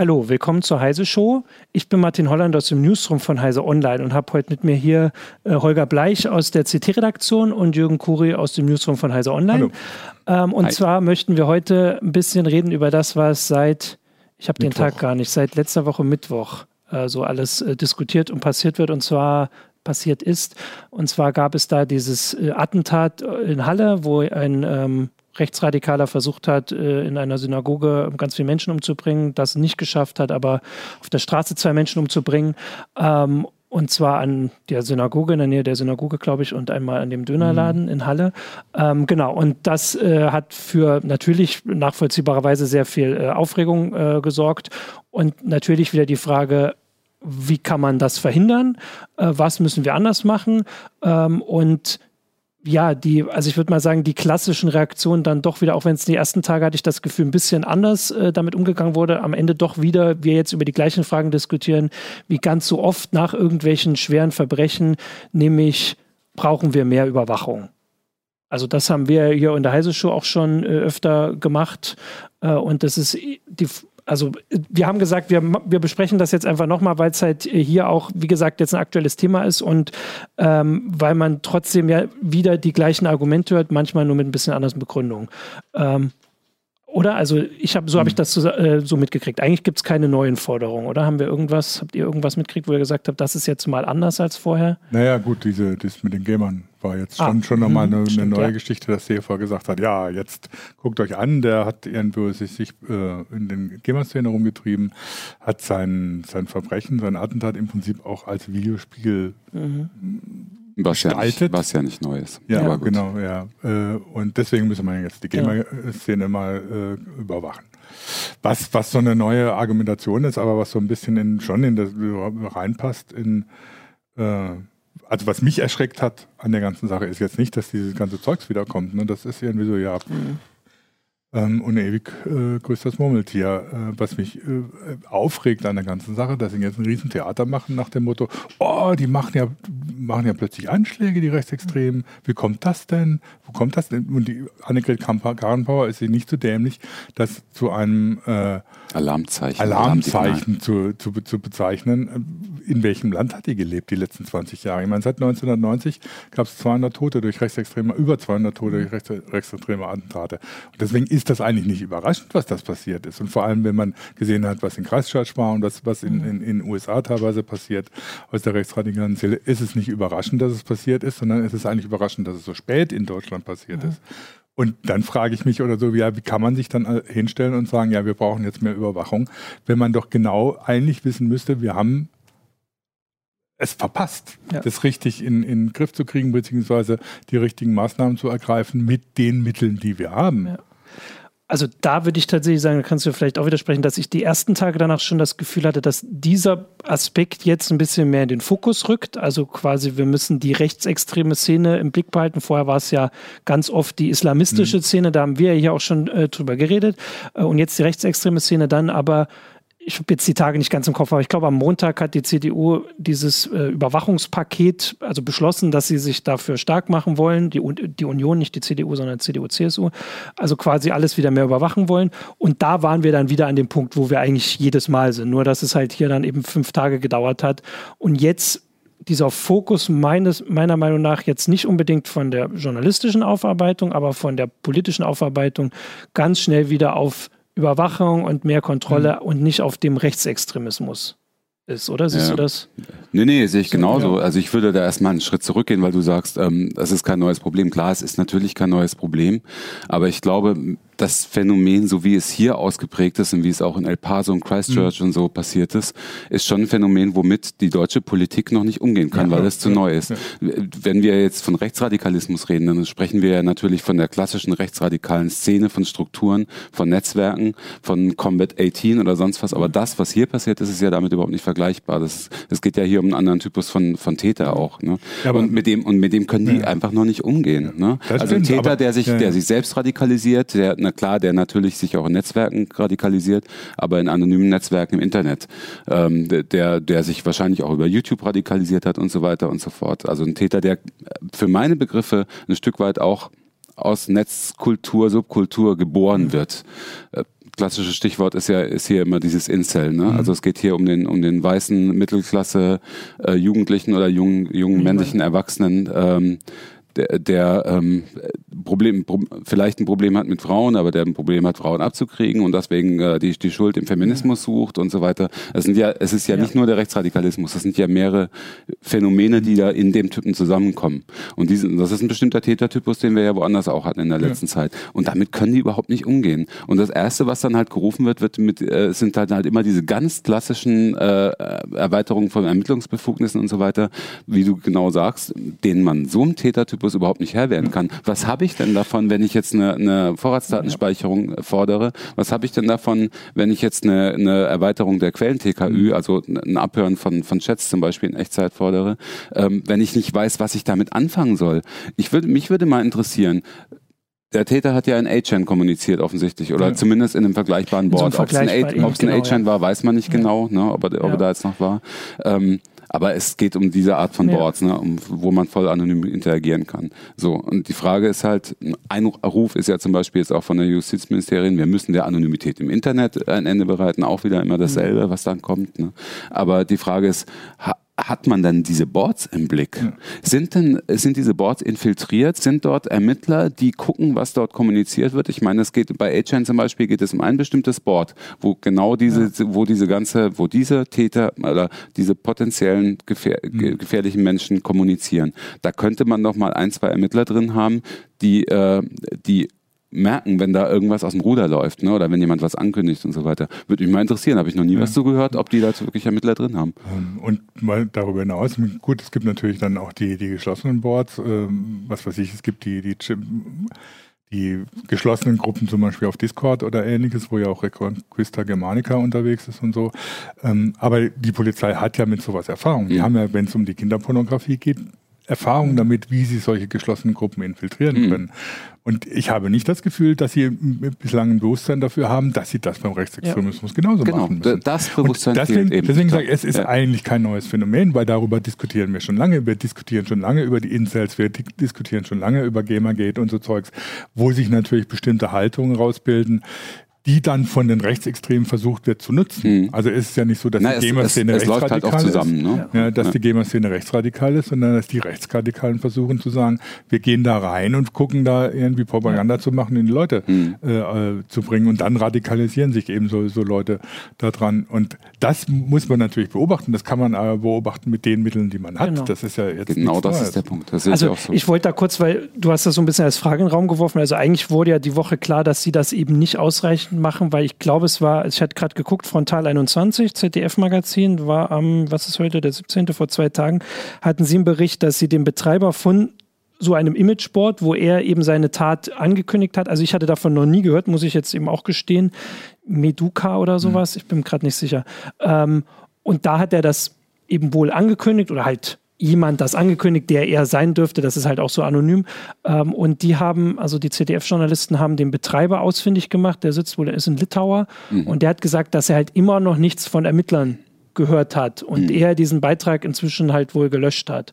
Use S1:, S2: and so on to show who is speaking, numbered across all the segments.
S1: Hallo, willkommen zur Heise Show. Ich bin Martin Holland aus dem Newsroom von Heise Online und habe heute mit mir hier äh, Holger Bleich aus der CT-Redaktion und Jürgen Kuri aus dem Newsroom von Heise Online. Ähm, und Hi. zwar möchten wir heute ein bisschen reden über das, was seit, ich habe den Tag gar nicht, seit letzter Woche Mittwoch äh, so alles äh, diskutiert und passiert wird. Und zwar passiert ist. Und zwar gab es da dieses äh, Attentat in Halle, wo ein ähm, Rechtsradikaler versucht hat, äh, in einer Synagoge ganz viele Menschen umzubringen, das nicht geschafft hat, aber auf der Straße zwei Menschen umzubringen. Ähm, und zwar an der Synagoge, in der Nähe der Synagoge, glaube ich, und einmal an dem Dönerladen mhm. in Halle. Ähm, genau, und das äh, hat für natürlich nachvollziehbarerweise sehr viel äh, Aufregung äh, gesorgt. Und natürlich wieder die Frage, wie kann man das verhindern? Äh, was müssen wir anders machen? Ähm, und ja, die, also ich würde mal sagen, die klassischen Reaktionen dann doch wieder, auch wenn es die ersten Tage hatte ich das Gefühl, ein bisschen anders äh, damit umgegangen wurde, am Ende doch wieder wir jetzt über die gleichen Fragen diskutieren, wie ganz so oft nach irgendwelchen schweren Verbrechen, nämlich brauchen wir mehr Überwachung. Also das haben wir hier in der Heise Show auch schon äh, öfter gemacht äh, und das ist die also wir haben gesagt, wir, wir besprechen das jetzt einfach nochmal, weil es halt hier auch, wie gesagt, jetzt ein aktuelles Thema ist und ähm, weil man trotzdem ja wieder die gleichen Argumente hört, manchmal nur mit ein bisschen anderen Begründungen. Ähm, oder? Also ich habe, so habe ich hm. das so, äh, so mitgekriegt. Eigentlich gibt es keine neuen Forderungen, oder? Haben wir irgendwas, habt ihr irgendwas mitgekriegt, wo ihr gesagt habt, das ist jetzt mal anders als vorher?
S2: Naja, gut, diese, das mit den Gamern war jetzt schon, ah, schon nochmal eine, eine neue ja. Geschichte, dass CFA gesagt hat, ja, jetzt guckt euch an, der hat irgendwo sich, sich äh, in den Gamer-Szene rumgetrieben, hat sein, sein Verbrechen, sein Attentat im Prinzip auch als Videospiegel mhm
S3: was ja, nicht, was ja nicht neu ist.
S2: Ja, genau, ja. Äh, und deswegen müssen wir jetzt die Gamer-Szene mal äh, überwachen. Was, was so eine neue Argumentation ist, aber was so ein bisschen in, schon in das reinpasst in äh, also was mich erschreckt hat an der ganzen Sache ist jetzt nicht, dass dieses ganze Zeugs wiederkommt. Ne? Das ist irgendwie so, ja, mhm ähm, und ewig äh, größtes Murmeltier. Äh, was mich äh, aufregt an der ganzen Sache, dass sie jetzt ein Riesentheater machen nach dem Motto, oh, die machen ja, machen ja plötzlich Anschläge, die Rechtsextremen. Wie kommt das denn? Wo kommt das denn? Und die Annegret Karrenbauer ist sie nicht so dämlich, das zu einem äh,
S3: Alarmzeichen,
S2: Alarmzeichen zu, zu, zu, bezeichnen. In welchem Land hat die gelebt die letzten 20 Jahre? Ich meine, seit 1990 gab es 200 Tote durch rechtsextreme, über 200 Tote durch rechtsextreme Attentate. Und deswegen ist ist das eigentlich nicht überraschend, was das passiert ist. Und vor allem, wenn man gesehen hat, was in Christchurch war und was, was in den in, in USA teilweise passiert aus der rechtsradikalen Zelle, ist es nicht überraschend, dass es passiert ist, sondern es ist eigentlich überraschend, dass es so spät in Deutschland passiert mhm. ist. Und dann frage ich mich oder so, ja, wie kann man sich dann äh, hinstellen und sagen, ja, wir brauchen jetzt mehr Überwachung, wenn man doch genau eigentlich wissen müsste, wir haben es verpasst, ja. das richtig in, in den Griff zu kriegen, beziehungsweise die richtigen Maßnahmen zu ergreifen mit den Mitteln, die wir haben. Ja
S1: also da würde ich tatsächlich sagen, da kannst du vielleicht auch widersprechen, dass ich die ersten Tage danach schon das Gefühl hatte, dass dieser Aspekt jetzt ein bisschen mehr in den Fokus rückt. Also quasi, wir müssen die rechtsextreme Szene im Blick behalten. Vorher war es ja ganz oft die islamistische mhm. Szene, da haben wir ja hier auch schon äh, drüber geredet. Äh, und jetzt die rechtsextreme Szene dann aber ich habe jetzt die Tage nicht ganz im Kopf, aber ich glaube, am Montag hat die CDU dieses äh, Überwachungspaket, also beschlossen, dass sie sich dafür stark machen wollen, die, die Union, nicht die CDU, sondern CDU, CSU, also quasi alles wieder mehr überwachen wollen. Und da waren wir dann wieder an dem Punkt, wo wir eigentlich jedes Mal sind, nur dass es halt hier dann eben fünf Tage gedauert hat. Und jetzt dieser Fokus meines, meiner Meinung nach jetzt nicht unbedingt von der journalistischen Aufarbeitung, aber von der politischen Aufarbeitung ganz schnell wieder auf Überwachung und mehr Kontrolle mhm. und nicht auf dem Rechtsextremismus ist, oder? Siehst ja. du das?
S3: Nee, nee, sehe ich genauso. Also ich würde da erstmal einen Schritt zurückgehen, weil du sagst, ähm, das ist kein neues Problem. Klar, es ist natürlich kein neues Problem, aber ich glaube, das Phänomen, so wie es hier ausgeprägt ist und wie es auch in El Paso und Christchurch mhm. und so passiert ist, ist schon ein Phänomen, womit die deutsche Politik noch nicht umgehen kann, ja, weil es zu ja, neu ist. Ja. Wenn wir jetzt von Rechtsradikalismus reden, dann sprechen wir ja natürlich von der klassischen rechtsradikalen Szene, von Strukturen, von Netzwerken, von Combat 18 oder sonst was. Aber mhm. das, was hier passiert ist, ist ja damit überhaupt nicht vergleichbar. Das, es geht ja hier um einen anderen Typus von, von Täter auch. Ne? und mit dem und mit dem können die einfach noch nicht umgehen. Ne? Also ein Täter, der sich, der sich selbst radikalisiert, der na klar, der natürlich sich auch in Netzwerken radikalisiert, aber in anonymen Netzwerken im Internet, ähm, der, der sich wahrscheinlich auch über YouTube radikalisiert hat und so weiter und so fort. Also ein Täter, der für meine Begriffe ein Stück weit auch aus Netzkultur, Subkultur geboren mhm. wird. Äh, klassische Stichwort ist ja ist hier immer dieses Incel. Ne? Mhm. Also es geht hier um den um den weißen Mittelklasse äh, Jugendlichen oder jungen jungen männlichen Erwachsenen. Ähm, der, der ähm, Problem, vielleicht ein Problem hat mit Frauen, aber der ein Problem hat, Frauen abzukriegen und deswegen äh, die, die Schuld im Feminismus sucht und so weiter. Es sind ja, es ist ja, ja, nicht nur der Rechtsradikalismus, das sind ja mehrere Phänomene, die da in dem Typen zusammenkommen. Und diesen, das ist ein bestimmter Tätertypus, den wir ja woanders auch hatten in der letzten ja. Zeit. Und damit können die überhaupt nicht umgehen. Und das erste, was dann halt gerufen wird, wird mit, äh, sind halt, halt immer diese ganz klassischen äh, Erweiterungen von Ermittlungsbefugnissen und so weiter, wie du genau sagst, denen man so einem Tätertypus überhaupt nicht Herr werden kann. Was habe ich denn davon, wenn ich jetzt eine, eine Vorratsdatenspeicherung fordere? Was habe ich denn davon, wenn ich jetzt eine, eine Erweiterung der Quellen-TKÜ, mhm. also ein Abhören von, von Chats zum Beispiel in Echtzeit fordere, ähm, wenn ich nicht weiß, was ich damit anfangen soll? Ich würde, mich würde mal interessieren, der Täter hat ja in A-Chain kommuniziert offensichtlich oder ja. zumindest in einem vergleichbaren Board. So ob es ein A-Chain genau, war, weiß man nicht ja. genau, ne, ob, er, ob ja. er da jetzt noch war. Ähm, aber es geht um diese Art von Boards, ne, um, wo man voll anonym interagieren kann. So, und die Frage ist halt, ein Ruf ist ja zum Beispiel jetzt auch von der Justizministerin, wir müssen der Anonymität im Internet ein Ende bereiten, auch wieder immer dasselbe, was dann kommt. Ne? Aber die Frage ist, hat man dann diese Boards im Blick? Ja. Sind denn, sind diese Boards infiltriert? Sind dort Ermittler, die gucken, was dort kommuniziert wird? Ich meine, es geht bei A-Chain zum Beispiel geht es um ein bestimmtes Board, wo genau diese, ja. wo diese ganze, wo diese Täter oder diese potenziellen gefähr mhm. gefährlichen Menschen kommunizieren. Da könnte man doch mal ein, zwei Ermittler drin haben, die, äh, die merken, wenn da irgendwas aus dem Ruder läuft, ne? oder wenn jemand was ankündigt und so weiter. Würde mich mal interessieren, habe ich noch nie ja. was zugehört, ob die dazu wirklich Ermittler drin haben.
S2: Ähm, und mal darüber hinaus, gut, es gibt natürlich dann auch die, die geschlossenen Boards, ähm, was weiß ich, es gibt die, die, die geschlossenen Gruppen zum Beispiel auf Discord oder ähnliches, wo ja auch Reconquista Germanica unterwegs ist und so. Ähm, aber die Polizei hat ja mit sowas Erfahrung. Die ja. haben ja, wenn es um die Kinderpornografie geht, Erfahrung damit, wie sie solche geschlossenen Gruppen infiltrieren mhm. können. Und ich habe nicht das Gefühl, dass sie bislang ein Bewusstsein dafür haben, dass sie das beim Rechtsextremismus ja. genauso genau, machen müssen.
S3: Das Bewusstsein
S2: Und deswegen, eben. deswegen sage ich, es ist ja. eigentlich kein neues Phänomen, weil darüber diskutieren wir schon lange. Wir diskutieren schon lange über die Incels, wir diskutieren schon lange über Gamergate und so Zeugs, wo sich natürlich bestimmte Haltungen rausbilden, die dann von den Rechtsextremen versucht wird zu nutzen. Mhm. Also ist es ja nicht so, dass Na, die GEMA-Szene halt rechtsradikal halt zusammen, ne? ja, dass ja. die GEMA-Szene rechtsradikal ist, sondern dass die Rechtsradikalen versuchen zu sagen, wir gehen da rein und gucken da irgendwie Propaganda ja. zu machen, in die Leute mhm. äh, zu bringen und dann radikalisieren sich eben so, so Leute daran. Und das muss man natürlich beobachten. Das kann man aber beobachten mit den Mitteln, die man hat. Genau. Das ist ja jetzt
S3: genau das ist der Punkt.
S1: Das also ich, so. ich wollte da kurz, weil du hast das so ein bisschen als Frage in den Raum geworfen. Also eigentlich wurde ja die Woche klar, dass sie das eben nicht ausreichend machen, weil ich glaube, es war, ich hatte gerade geguckt, Frontal 21, ZDF-Magazin, war am, was ist heute, der 17. vor zwei Tagen, hatten sie einen Bericht, dass sie den Betreiber von so einem Imageboard, wo er eben seine Tat angekündigt hat. Also ich hatte davon noch nie gehört, muss ich jetzt eben auch gestehen. Meduka oder sowas, mhm. ich bin gerade nicht sicher. Ähm, und da hat er das eben wohl angekündigt oder halt jemand das angekündigt, der er sein dürfte. Das ist halt auch so anonym. Ähm, und die haben, also die CDF-Journalisten haben den Betreiber ausfindig gemacht. Der sitzt wohl, der ist in Litauer. Mhm. Und der hat gesagt, dass er halt immer noch nichts von Ermittlern gehört hat und mhm. er diesen Beitrag inzwischen halt wohl gelöscht hat.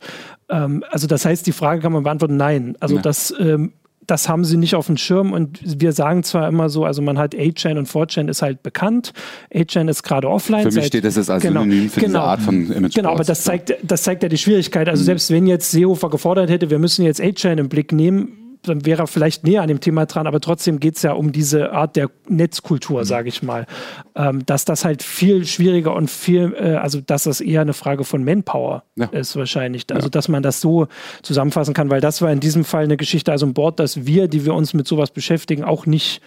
S1: Ähm, also das heißt, die Frage kann man beantworten, nein. Also ja. das ähm, das haben sie nicht auf dem Schirm und wir sagen zwar immer so, also man hat 8chan und 4chan ist halt bekannt. 8chan ist gerade offline.
S3: Für mich seit, steht das als genau, Synonym für genau, diese Art von Image.
S1: Genau, aber das zeigt, das zeigt ja die Schwierigkeit. Also mhm. selbst wenn jetzt Seehofer gefordert hätte, wir müssen jetzt 8chan im Blick nehmen, dann wäre er vielleicht näher an dem Thema dran, aber trotzdem geht es ja um diese Art der Netzkultur, mhm. sage ich mal. Ähm, dass das halt viel schwieriger und viel, äh, also dass das eher eine Frage von Manpower ja. ist wahrscheinlich. Also ja. dass man das so zusammenfassen kann, weil das war in diesem Fall eine Geschichte, also ein Board, dass wir, die wir uns mit sowas beschäftigen, auch nicht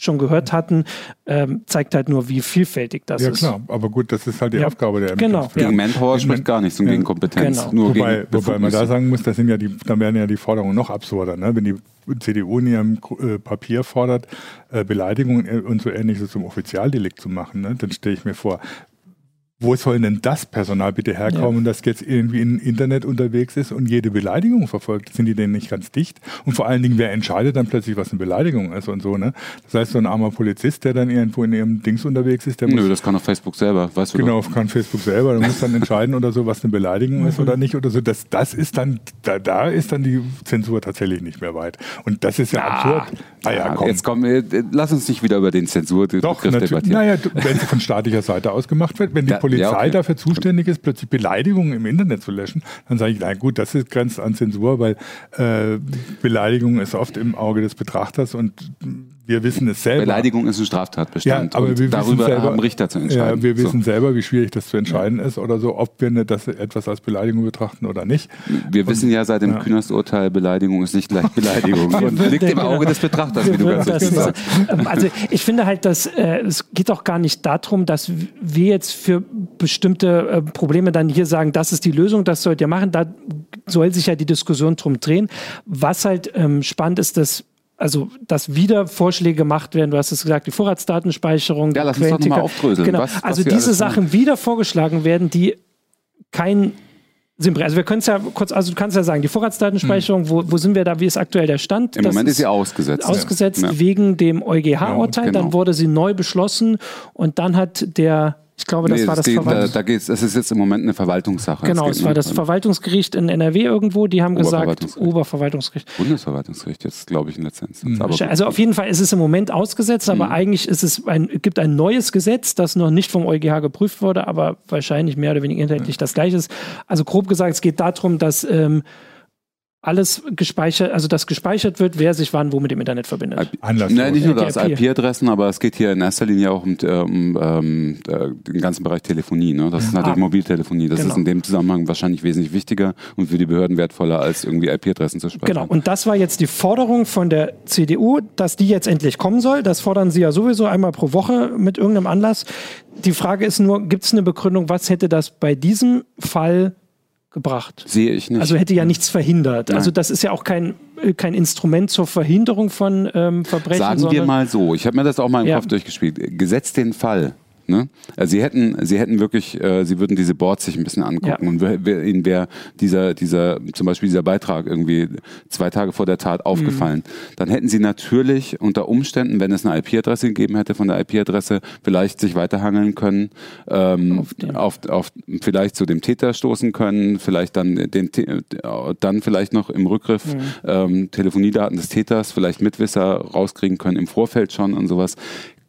S1: schon gehört hatten, ähm, zeigt halt nur, wie vielfältig das
S2: ist. Ja klar, aber gut, das ist halt die ja. Aufgabe der
S3: Genau. Gegen Manpower spricht gar nichts und ja. gegen Kompetenz.
S2: Genau. Nur wobei, gegen wobei man da sagen muss, das sind ja die, dann werden ja die Forderungen noch absurder. Ne? Wenn die CDU in ihrem äh, Papier fordert, äh, Beleidigungen und so ähnliches zum Offizialdelikt zu machen, ne? dann stelle ich mir vor, wo soll denn das Personal bitte herkommen, ja. das jetzt irgendwie im Internet unterwegs ist und jede Beleidigung verfolgt? Sind die denn nicht ganz dicht? Und vor allen Dingen, wer entscheidet dann plötzlich, was eine Beleidigung ist und so, ne? Das heißt, so ein armer Polizist, der dann irgendwo in ihrem Dings unterwegs ist, der
S3: Nö, das kann auf Facebook selber, weißt du
S2: Genau, doch. kann Facebook selber, der muss dann entscheiden oder so, was eine Beleidigung ist oder nicht oder so. Das, das ist dann, da, da ist dann die Zensur tatsächlich nicht mehr weit. Und das ist ja ah, absurd.
S3: Ah ja, komm. Jetzt komm, äh, lass uns nicht wieder über den Zensur
S2: Doch, debattieren. Naja, wenn es von staatlicher Seite aus gemacht wird, wenn die da, Polizei ja, okay. dafür zuständig ist, plötzlich Beleidigungen im Internet zu löschen, dann sage ich, na gut, das ist grenzt an Zensur, weil äh, Beleidigung ist oft im Auge des Betrachters und wir wissen es selber.
S3: Beleidigung ist ein Straftatbestand.
S2: Ja, aber wir
S3: darüber
S2: selber,
S3: haben Richter zu entscheiden.
S2: Ja, wir wissen so. selber, wie schwierig das zu entscheiden ja. ist oder so, ob wir das etwas als Beleidigung betrachten oder nicht.
S3: Wir und, wissen ja seit dem ja. Kühnerst-Urteil, Beleidigung ist nicht gleich Beleidigung und liegt im Auge des Betrachters, wie du ganz richtig sagst.
S1: Also ich finde halt, dass äh, es geht auch gar nicht darum, dass wir jetzt für bestimmte äh, Probleme dann hier sagen, das ist die Lösung, das sollt ihr machen. Da soll sich ja die Diskussion drum drehen. Was halt ähm, spannend ist, dass also dass wieder Vorschläge gemacht werden. Du hast es gesagt, die Vorratsdatenspeicherung.
S3: Ja, lass uns doch mal aufdröseln.
S1: Genau. Was, also was diese Sachen haben. wieder vorgeschlagen werden, die kein also wir können es ja kurz, also du kannst ja sagen, die Vorratsdatenspeicherung, hm. wo, wo sind wir da, wie ist aktuell der Stand?
S3: Im das Moment ist sie ausgesetzt.
S1: Ausgesetzt ja. wegen dem EuGH-Urteil, ja, genau. dann wurde sie neu beschlossen und dann hat der ich glaube, das nee, war das,
S3: das Verwaltungs da, da geht's, Das ist jetzt im Moment eine Verwaltungssache.
S1: Genau, es war das Verwaltungsgericht in NRW irgendwo. Die haben gesagt, Oberverwaltungsgericht.
S3: Bundesverwaltungsgericht jetzt, glaube ich, in letzter Instanz.
S1: Mhm. also auf jeden Fall ist es im Moment ausgesetzt, aber mhm. eigentlich ist es ein, gibt ein neues Gesetz, das noch nicht vom EuGH geprüft wurde, aber wahrscheinlich mehr oder weniger inhaltlich ja. das gleiche ist. Also grob gesagt, es geht darum, dass ähm, alles gespeichert, also das gespeichert wird, wer sich wann wo mit dem Internet verbindet.
S3: Anlass Nein, nicht nur das, IP-Adressen, aber es geht hier in erster Linie auch um, um, um den ganzen Bereich Telefonie. Ne? Das ist natürlich ah, Mobiltelefonie. Das genau. ist in dem Zusammenhang wahrscheinlich wesentlich wichtiger und für die Behörden wertvoller, als irgendwie IP-Adressen zu speichern.
S1: Genau, und das war jetzt die Forderung von der CDU, dass die jetzt endlich kommen soll. Das fordern sie ja sowieso einmal pro Woche mit irgendeinem Anlass. Die Frage ist nur, gibt es eine Begründung, was hätte das bei diesem Fall gebracht.
S3: Sehe ich nicht.
S1: Also hätte ja nichts verhindert. Nein. Also das ist ja auch kein, kein Instrument zur Verhinderung von ähm, Verbrechen.
S3: Sagen wir mal so, ich habe mir das auch mal im ja. Kopf durchgespielt. Gesetzt den Fall, Ne? Also sie hätten, sie hätten wirklich, äh, sie würden diese Boards sich ein bisschen angucken ja. und wer, ihnen wäre dieser, dieser, zum Beispiel dieser Beitrag irgendwie zwei Tage vor der Tat aufgefallen, mhm. dann hätten sie natürlich unter Umständen, wenn es eine IP-Adresse gegeben hätte, von der IP-Adresse vielleicht sich weiterhangeln können, ähm, auf, auf, auf, vielleicht zu dem Täter stoßen können, vielleicht dann den, dann vielleicht noch im Rückgriff mhm. ähm, Telefoniedaten des Täters, vielleicht Mitwisser rauskriegen können im Vorfeld schon und sowas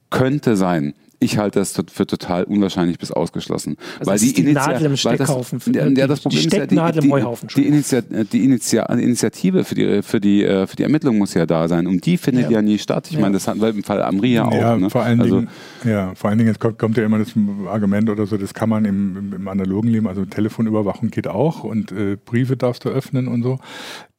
S3: könnte sein ich halte das für total unwahrscheinlich bis ausgeschlossen.
S1: Also weil die, die Initiative. Nadel im Steckhaufen.
S3: Das, ja, ja, das Problem ist ja die, die, die, Initiative, die Initiative, Initiative für die, für, die, äh, für die Ermittlung muss ja da sein. Und die findet ja, ja nie statt. Ich ja. meine, das hatten wir im Fall Amria auch.
S2: Ja, ne? vor allen also, Dingen, ja, vor allen Dingen kommt, kommt, ja immer das Argument oder so, das kann man im, im, im analogen Leben, also Telefonüberwachung geht auch und äh, Briefe darfst du öffnen und so.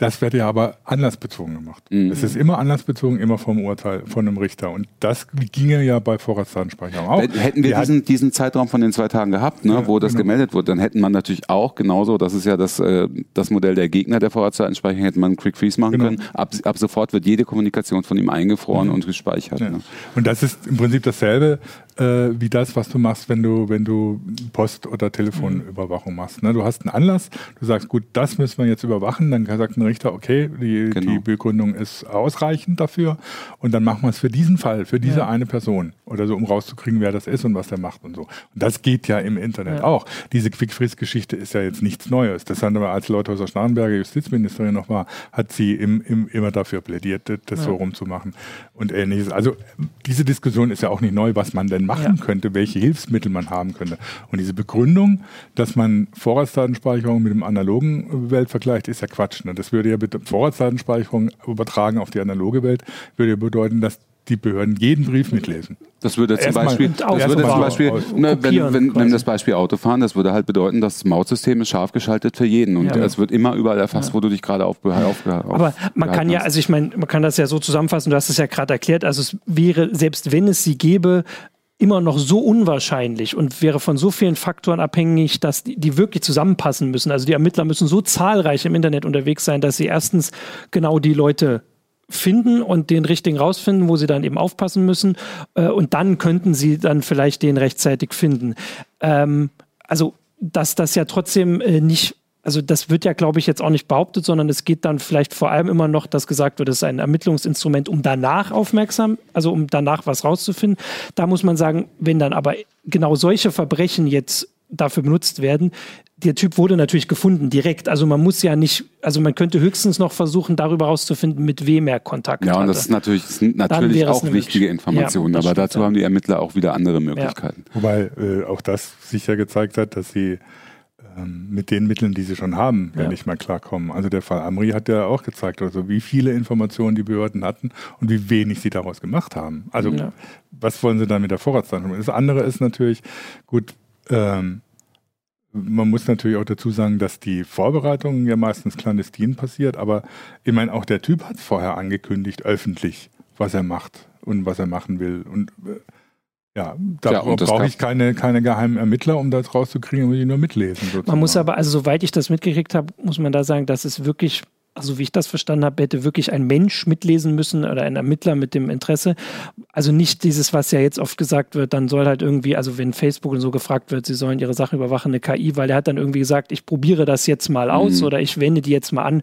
S2: Das wird ja aber anlassbezogen gemacht. Mhm. Es ist immer anlassbezogen, immer vom Urteil von einem Richter. Und das ginge ja bei Vorratsdatenspeicherung Speicherung auch.
S3: Hätten wir diesen, diesen Zeitraum von den zwei Tagen gehabt, ne, ja, wo das genau. gemeldet wurde, dann hätten man natürlich auch genauso, das ist ja das, äh, das Modell der Gegner der Vorratsdatenspeicherung, hätte man Quick Freeze machen genau. können. Ab, ab sofort wird jede Kommunikation von ihm eingefroren mhm. und gespeichert. Ja. Ne?
S2: Und das ist im Prinzip dasselbe äh, wie das, was du machst, wenn du, wenn du Post- oder Telefonüberwachung machst. Ne? Du hast einen Anlass, du sagst, gut, das müssen wir jetzt überwachen, dann sagt ein Richter, okay, die, genau. die Begründung ist ausreichend dafür und dann machen wir es für diesen Fall, für diese ja. eine Person oder so, um rauszukriegen, wer das ist und was der macht und so. Und das geht ja im Internet ja. auch. Diese Quick-Freeze-Geschichte ist ja jetzt nichts Neues. Das haben wir, als Leuthäuser Schnarrenberger Justizministerin noch war, hat sie im, im, immer dafür plädiert, das ja. so rumzumachen und ähnliches. Also diese Diskussion ist ja auch nicht neu, was man denn machen ja. könnte, welche Hilfsmittel man haben könnte. Und diese Begründung, dass man Vorratsdatenspeicherung mit dem analogen Welt vergleicht, ist ja Quatsch. Ne? Das würde ja mit Vorratsdatenspeicherung übertragen auf die analoge Welt, würde ja bedeuten, dass die Behörden jeden Brief mitlesen.
S3: Das würde zum Beispiel, das würde zum Beispiel ne, wenn, wenn, wenn das Beispiel Autofahren, das würde halt bedeuten, das Mautsystem ist scharf geschaltet für jeden und ja. es wird immer überall erfasst, ja. wo du dich gerade aufgehört auf, auf,
S1: Aber man kann ja, also ich meine, man kann das ja so zusammenfassen, du hast es ja gerade erklärt, also es wäre, selbst wenn es sie gäbe, immer noch so unwahrscheinlich und wäre von so vielen Faktoren abhängig, dass die, die, wirklich zusammenpassen müssen. Also die Ermittler müssen so zahlreich im Internet unterwegs sein, dass sie erstens genau die Leute finden und den richtigen rausfinden, wo sie dann eben aufpassen müssen. Äh, und dann könnten sie dann vielleicht den rechtzeitig finden. Ähm, also dass das ja trotzdem äh, nicht also das wird ja, glaube ich, jetzt auch nicht behauptet, sondern es geht dann vielleicht vor allem immer noch, dass gesagt wird, es ist ein Ermittlungsinstrument, um danach aufmerksam, also um danach was rauszufinden. Da muss man sagen, wenn dann aber genau solche Verbrechen jetzt dafür benutzt werden, der Typ wurde natürlich gefunden direkt. Also man muss ja nicht, also man könnte höchstens noch versuchen, darüber herauszufinden, mit wem er Kontakt
S3: hat.
S1: Ja,
S3: und das ist natürlich, sind natürlich auch wichtige Informationen, ja, aber dazu ja. haben die Ermittler auch wieder andere Möglichkeiten.
S2: Ja. Wobei äh, auch das sicher gezeigt hat, dass sie ähm, mit den Mitteln, die sie schon haben, ja. nicht mal klarkommen. Also der Fall Amri hat ja auch gezeigt, also wie viele Informationen die Behörden hatten und wie wenig sie daraus gemacht haben. Also ja. was wollen sie dann mit der Vorratsdatenbank? Das andere ist natürlich, gut, ähm, man muss natürlich auch dazu sagen, dass die Vorbereitung ja meistens clandestin passiert, aber ich meine, auch der Typ hat es vorher angekündigt, öffentlich, was er macht und was er machen will. Und äh, ja, da ja, brauche ich keine, keine geheimen Ermittler, um das rauszukriegen, muss ich nur mitlesen.
S1: Sozusagen. Man muss aber, also soweit ich das mitgekriegt habe, muss man da sagen, dass es wirklich also wie ich das verstanden habe, hätte wirklich ein Mensch mitlesen müssen oder ein Ermittler mit dem Interesse. Also nicht dieses, was ja jetzt oft gesagt wird, dann soll halt irgendwie, also wenn Facebook und so gefragt wird, sie sollen ihre Sachen überwachen, eine KI, weil er hat dann irgendwie gesagt, ich probiere das jetzt mal aus mhm. oder ich wende die jetzt mal an.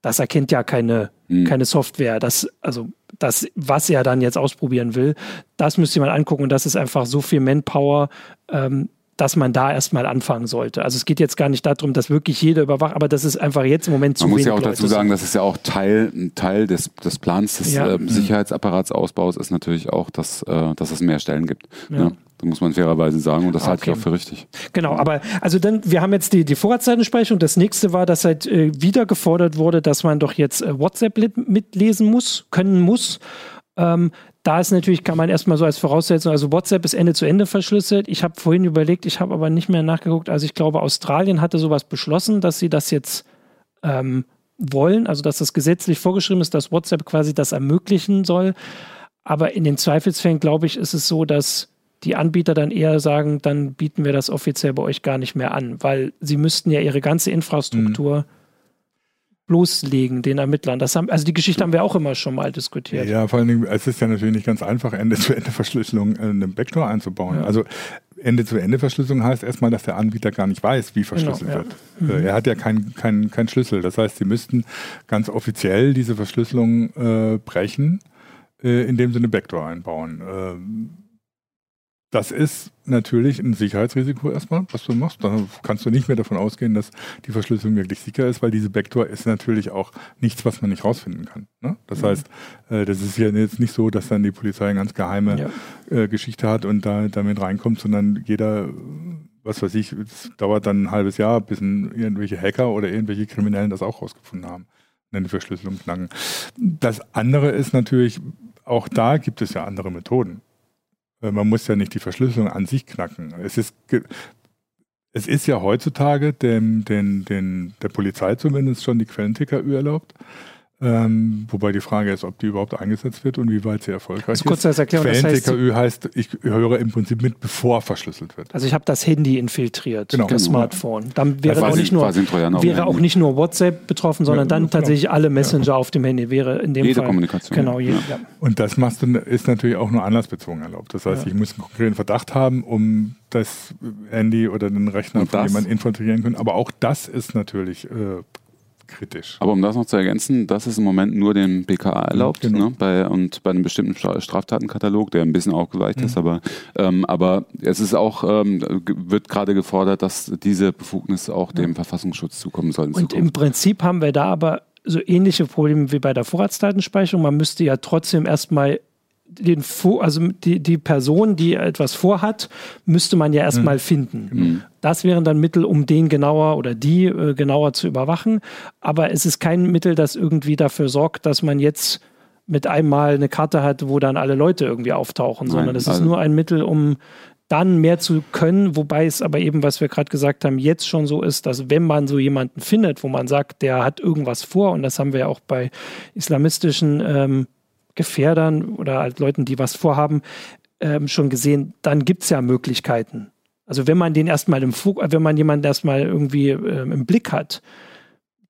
S1: Das erkennt ja keine, mhm. keine Software. Das, also das, was er dann jetzt ausprobieren will, das müsste man angucken und das ist einfach so viel Manpower, ähm, dass man da erstmal anfangen sollte. Also es geht jetzt gar nicht darum, dass wirklich jeder überwacht, aber das ist einfach jetzt im Moment zu
S3: Man
S1: muss
S3: ja auch dazu Leute sagen, das ist ja auch Teil, ein Teil des, des Plans des ja. äh, Sicherheitsapparaatsausbaus ist natürlich auch, dass, äh, dass es mehr Stellen gibt. Ja. ja. Muss man fairerweise sagen und das okay. halte ich auch für richtig.
S1: Genau, aber also dann, wir haben jetzt die, die Vorratsdatenspeicherung. Das nächste war, dass halt äh, wieder gefordert wurde, dass man doch jetzt äh, WhatsApp mitlesen muss, können muss. Ähm, da ist natürlich, kann man erstmal so als Voraussetzung, also WhatsApp ist Ende zu Ende verschlüsselt. Ich habe vorhin überlegt, ich habe aber nicht mehr nachgeguckt. Also ich glaube, Australien hatte sowas beschlossen, dass sie das jetzt ähm, wollen, also dass das gesetzlich vorgeschrieben ist, dass WhatsApp quasi das ermöglichen soll. Aber in den Zweifelsfällen, glaube ich, ist es so, dass die Anbieter dann eher sagen, dann bieten wir das offiziell bei euch gar nicht mehr an, weil sie müssten ja ihre ganze Infrastruktur mhm loslegen, den Ermittlern. Das haben, also die Geschichte haben wir auch immer schon mal diskutiert.
S2: Ja, vor allen Dingen, es ist ja natürlich nicht ganz einfach, Ende-zu-Ende-Verschlüsselung in einem Backdoor einzubauen. Ja. Also Ende-zu-Ende-Verschlüsselung heißt erstmal, dass der Anbieter gar nicht weiß, wie verschlüsselt genau, ja. wird. Mhm. Er hat ja keinen kein, kein Schlüssel. Das heißt, sie müssten ganz offiziell diese Verschlüsselung äh, brechen, äh, indem sie eine Backdoor einbauen. Ähm, das ist natürlich ein Sicherheitsrisiko erstmal, was du machst. Da kannst du nicht mehr davon ausgehen, dass die Verschlüsselung wirklich sicher ist, weil diese Backdoor ist natürlich auch nichts, was man nicht rausfinden kann. Ne? Das mhm. heißt, äh, das ist ja jetzt nicht so, dass dann die Polizei eine ganz geheime ja. äh, Geschichte hat und da damit reinkommt, sondern jeder, was weiß ich, es dauert dann ein halbes Jahr, bis irgendwelche Hacker oder irgendwelche Kriminellen das auch rausgefunden haben und dann die Verschlüsselung knacken. Das andere ist natürlich, auch da gibt es ja andere Methoden. Äh, man muss ja nicht die Verschlüsselung an sich knacken. Es ist, es ist ja heutzutage dem, den, den, der Polizei zumindest schon die Quellenticker erlaubt. Ähm, wobei die Frage ist, ob die überhaupt eingesetzt wird und wie weit sie erfolgreich also
S1: kurz als Erklärung,
S2: das heißt, heißt, ich höre im Prinzip mit, bevor verschlüsselt wird.
S1: Also ich habe das Handy infiltriert, genau. das Smartphone. Dann wäre, auch nicht, nur, wäre auch nicht nur WhatsApp betroffen, sondern ja, dann genau. tatsächlich alle Messenger ja. auf dem Handy wäre in dem
S3: jede
S1: Fall.
S3: Kommunikation.
S1: Genau, jede,
S2: ja. Und das machst du, ist natürlich auch nur anlassbezogen erlaubt. Das heißt, ich muss einen konkreten Verdacht haben, um das Handy oder den Rechner von jemandem infiltrieren können. Aber auch das ist natürlich äh, kritisch.
S3: Aber um das noch zu ergänzen, das ist im Moment nur dem BKA erlaubt genau. ne, bei, und bei einem bestimmten Straftatenkatalog, der ein bisschen aufgeweicht mhm. ist, aber, ähm, aber es ist auch, ähm, wird gerade gefordert, dass diese Befugnis auch dem ja. Verfassungsschutz zukommen soll.
S1: Und im Prinzip haben wir da aber so ähnliche Probleme wie bei der Vorratsdatenspeicherung. Man müsste ja trotzdem erstmal den also die, die Person, die etwas vorhat, müsste man ja erstmal mhm. finden. Das wären dann Mittel, um den genauer oder die äh, genauer zu überwachen. Aber es ist kein Mittel, das irgendwie dafür sorgt, dass man jetzt mit einmal eine Karte hat, wo dann alle Leute irgendwie auftauchen, Nein, sondern es also ist nur ein Mittel, um dann mehr zu können, wobei es aber eben, was wir gerade gesagt haben, jetzt schon so ist, dass wenn man so jemanden findet, wo man sagt, der hat irgendwas vor, und das haben wir ja auch bei islamistischen ähm, Gefährdern oder halt Leuten, die was vorhaben, ähm, schon gesehen, dann gibt es ja Möglichkeiten. Also wenn man den erstmal im Fug, wenn man jemanden erstmal irgendwie ähm, im Blick hat,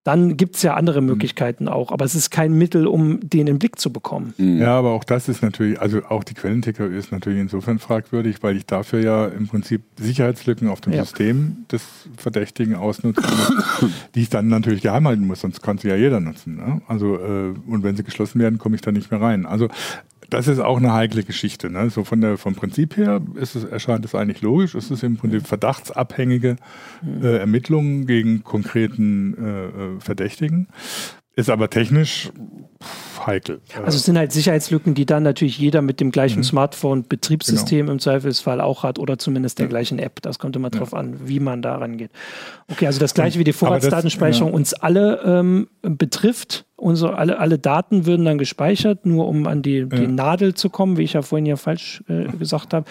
S1: dann gibt es ja andere mhm. Möglichkeiten auch. Aber es ist kein Mittel, um den den Blick zu bekommen.
S2: Mhm. Ja, aber auch das ist natürlich, also auch die Quellen-TKÖ ist natürlich insofern fragwürdig, weil ich dafür ja im Prinzip Sicherheitslücken auf dem ja. System des Verdächtigen ausnutzen muss, die ich dann natürlich geheim halten muss, sonst kann sie ja jeder nutzen. Ne? Also, äh, und wenn sie geschlossen werden, komme ich da nicht mehr rein. Also das ist auch eine heikle Geschichte. Ne? So von der, vom Prinzip her ist es, erscheint es eigentlich logisch. Es ist im Prinzip verdachtsabhängige äh, Ermittlungen gegen konkreten äh, äh Verdächtigen. Ist aber technisch heikel.
S1: Also es sind halt Sicherheitslücken, die dann natürlich jeder mit dem gleichen mhm. Smartphone-Betriebssystem genau. im Zweifelsfall auch hat oder zumindest der ja. gleichen App. Das kommt immer ja. drauf an, wie man da rangeht. Okay, also das gleiche wie die Vorratsdatenspeicherung ja. uns alle ähm, betrifft. Unsere, alle, alle Daten würden dann gespeichert, nur um an die, die Nadel zu kommen, wie ich ja vorhin ja falsch äh, gesagt habe.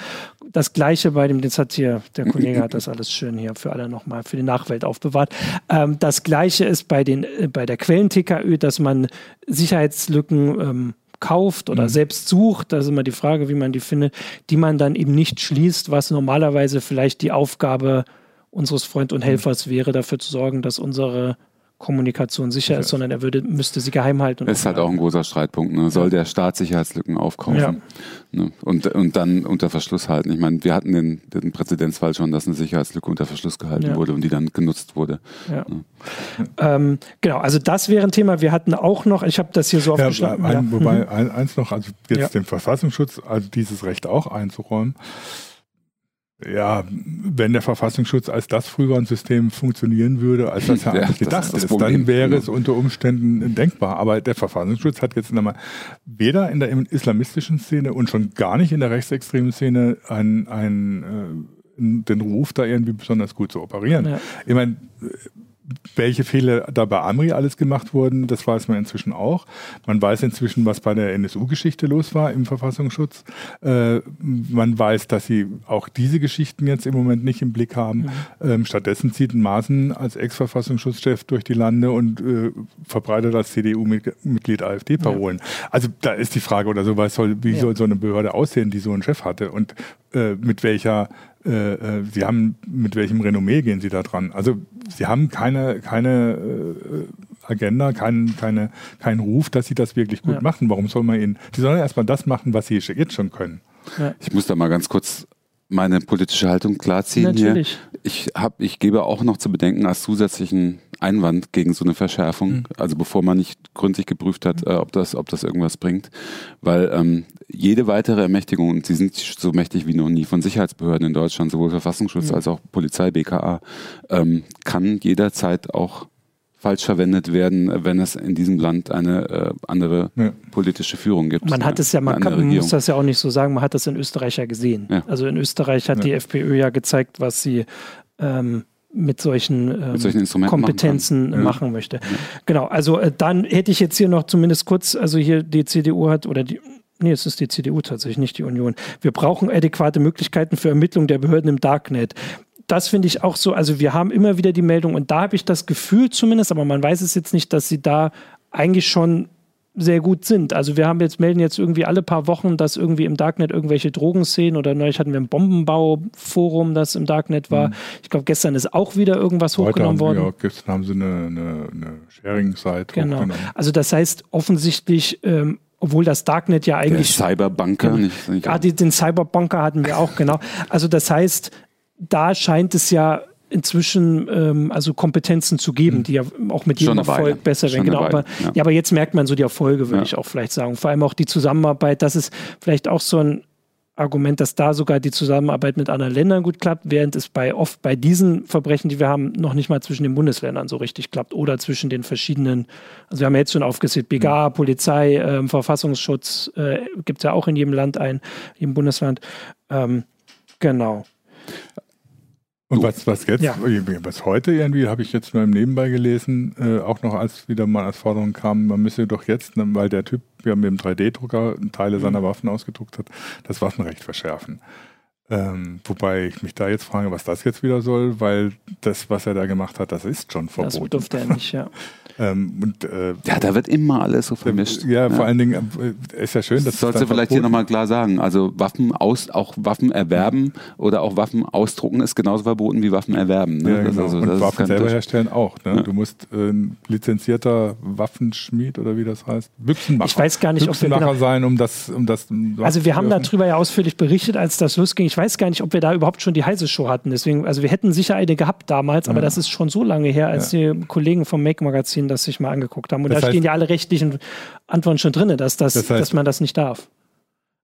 S1: Das gleiche bei dem, das hat hier, der Kollege hat das alles schön hier für alle nochmal, für die Nachwelt aufbewahrt. Ähm, das gleiche ist bei, den, äh, bei der Quellen-TKÜ, dass man Sicherheitslücken ähm, kauft oder mhm. selbst sucht, das ist immer die Frage, wie man die findet, die man dann eben nicht schließt, was normalerweise vielleicht die Aufgabe unseres Freund und. Helfers wäre, dafür zu sorgen, dass unsere Kommunikation sicher ist, sondern er würde, müsste sie geheim halten.
S3: Das ist halt auch ein großer Streitpunkt. Ne? Soll der Staat Sicherheitslücken aufkaufen ja. ne? und, und dann unter Verschluss halten? Ich meine, wir hatten den, den Präzedenzfall schon, dass eine Sicherheitslücke unter Verschluss gehalten ja. wurde und die dann genutzt wurde.
S1: Ja. Ne? Ähm, genau, also das wäre ein Thema. Wir hatten auch noch, ich habe das hier so aufgeschlagen.
S2: Ein, wobei mhm. eins noch, also jetzt den Verfassungsschutz, also dieses Recht auch einzuräumen. Ja, wenn der Verfassungsschutz als das Frühwarnsystem funktionieren würde, als das ja, eigentlich gedacht ist, ist dann wäre es unter Umständen denkbar. Aber der Verfassungsschutz hat jetzt nochmal weder in der islamistischen Szene und schon gar nicht in der rechtsextremen Szene ein, ein, äh, den Ruf, da irgendwie besonders gut zu operieren. Ja. Ich meine, welche Fehler da bei Amri alles gemacht wurden, das weiß man inzwischen auch. Man weiß inzwischen, was bei der NSU-Geschichte los war im Verfassungsschutz. Äh, man weiß, dass sie auch diese Geschichten jetzt im Moment nicht im Blick haben. Mhm. Ähm, stattdessen zieht Maaßen als Ex-Verfassungsschutzchef durch die Lande und äh, verbreitet als CDU-Mitglied AfD-Parolen. Ja. Also da ist die Frage oder so, was soll, wie ja. soll so eine Behörde aussehen, die so einen Chef hatte und äh, mit welcher äh, äh, Sie haben, mit welchem Renommee gehen Sie da dran? Also Sie haben keine, keine äh, Agenda, keinen keine, kein Ruf, dass Sie das wirklich gut ja. machen. Warum soll man Ihnen, Sie sollen erstmal das machen, was Sie jetzt schon können.
S3: Ja. Ich muss da mal ganz kurz meine politische Haltung klarziehen Natürlich. hier. Ich, hab, ich gebe auch noch zu bedenken als zusätzlichen Einwand gegen so eine Verschärfung, mhm. also bevor man nicht gründlich geprüft hat, äh, ob, das, ob das irgendwas bringt. Weil ähm, jede weitere Ermächtigung, und sie sind so mächtig wie noch nie von Sicherheitsbehörden in Deutschland, sowohl Verfassungsschutz mhm. als auch Polizei, BKA, ähm, kann jederzeit auch falsch verwendet werden, wenn es in diesem Land eine äh, andere ja. politische Führung gibt.
S1: Man hat es ja, man, kann, man muss das ja auch nicht so sagen, man hat das in Österreich ja gesehen. Ja. Also in Österreich hat ja. die FPÖ ja gezeigt, was sie ähm, mit solchen, ähm, mit solchen Kompetenzen machen, machen möchte. Genau, also äh, dann hätte ich jetzt hier noch zumindest kurz, also hier die CDU hat oder die Nee, es ist die CDU tatsächlich, nicht die Union. Wir brauchen adäquate Möglichkeiten für Ermittlung der Behörden im Darknet das finde ich auch so, also wir haben immer wieder die Meldung und da habe ich das Gefühl zumindest, aber man weiß es jetzt nicht, dass sie da eigentlich schon sehr gut sind. Also wir haben jetzt, melden jetzt irgendwie alle paar Wochen, dass irgendwie im Darknet irgendwelche Drogenszenen oder neulich hatten wir ein Bombenbauforum, das im Darknet war. Mhm. Ich glaube, gestern ist auch wieder irgendwas Heute hochgenommen worden. Ja,
S2: gestern haben sie eine, eine, eine Sharing-Site
S1: genau. hochgenommen. Also das heißt offensichtlich, ähm, obwohl das Darknet ja eigentlich.
S3: Der Cyberbunker,
S1: ja, nicht, nicht. Ah, den Cyberbunker hatten wir auch, genau. Also das heißt, da scheint es ja inzwischen ähm, also Kompetenzen zu geben, hm. die ja auch mit jedem Erfolg besser werden. Genau, aber, ja. ja. aber jetzt merkt man so die Erfolge, würde ja. ich auch vielleicht sagen. Vor allem auch die Zusammenarbeit, das ist vielleicht auch so ein Argument, dass da sogar die Zusammenarbeit mit anderen Ländern gut klappt, während es bei oft bei diesen Verbrechen, die wir haben, noch nicht mal zwischen den Bundesländern so richtig klappt oder zwischen den verschiedenen, also wir haben ja jetzt schon aufgezählt, BGA, hm. Polizei, äh, Verfassungsschutz, äh, gibt es ja auch in jedem Land ein, jedem Bundesland. Ähm, genau.
S2: Und was, was jetzt, ja. was heute irgendwie, habe ich jetzt nur im Nebenbei gelesen, äh, auch noch als wieder mal als Forderung kam, man müsse doch jetzt, ne, weil der Typ ja mit dem 3D-Drucker Teile mhm. seiner Waffen ausgedruckt hat, das Waffenrecht verschärfen. Ähm, wobei ich mich da jetzt frage, was das jetzt wieder soll, weil das, was er da gemacht hat, das ist schon verboten.
S1: Das durfte er nicht, ja.
S3: Ähm, und, äh, ja, da wird immer alles so vermischt.
S2: Ja, ja. vor allen Dingen äh, ist ja schön, dass.
S3: Sollst du vielleicht hier nochmal klar sagen. Also Waffen aus, auch Waffen erwerben oder auch Waffen ausdrucken ist genauso verboten wie Waffen erwerben.
S2: Ne? Ja, genau. Also, und Waffen selber herstellen auch. Ne? Ja. Du musst äh, ein lizenzierter Waffenschmied oder wie das heißt,
S1: Büchsenmacher. Ich weiß gar nicht,
S2: ob wir genau sein, um das, um das.
S1: Also wir haben darüber ja ausführlich berichtet, als das losging. Ich weiß gar nicht, ob wir da überhaupt schon die heiße Show hatten. Deswegen, also wir hätten sicher eine gehabt damals, aber das ist schon so lange her, als die Kollegen vom Make Magazin das sich mal angeguckt haben. Und das da heißt, stehen ja alle rechtlichen Antworten schon drin, dass, das, das heißt, dass man das nicht darf.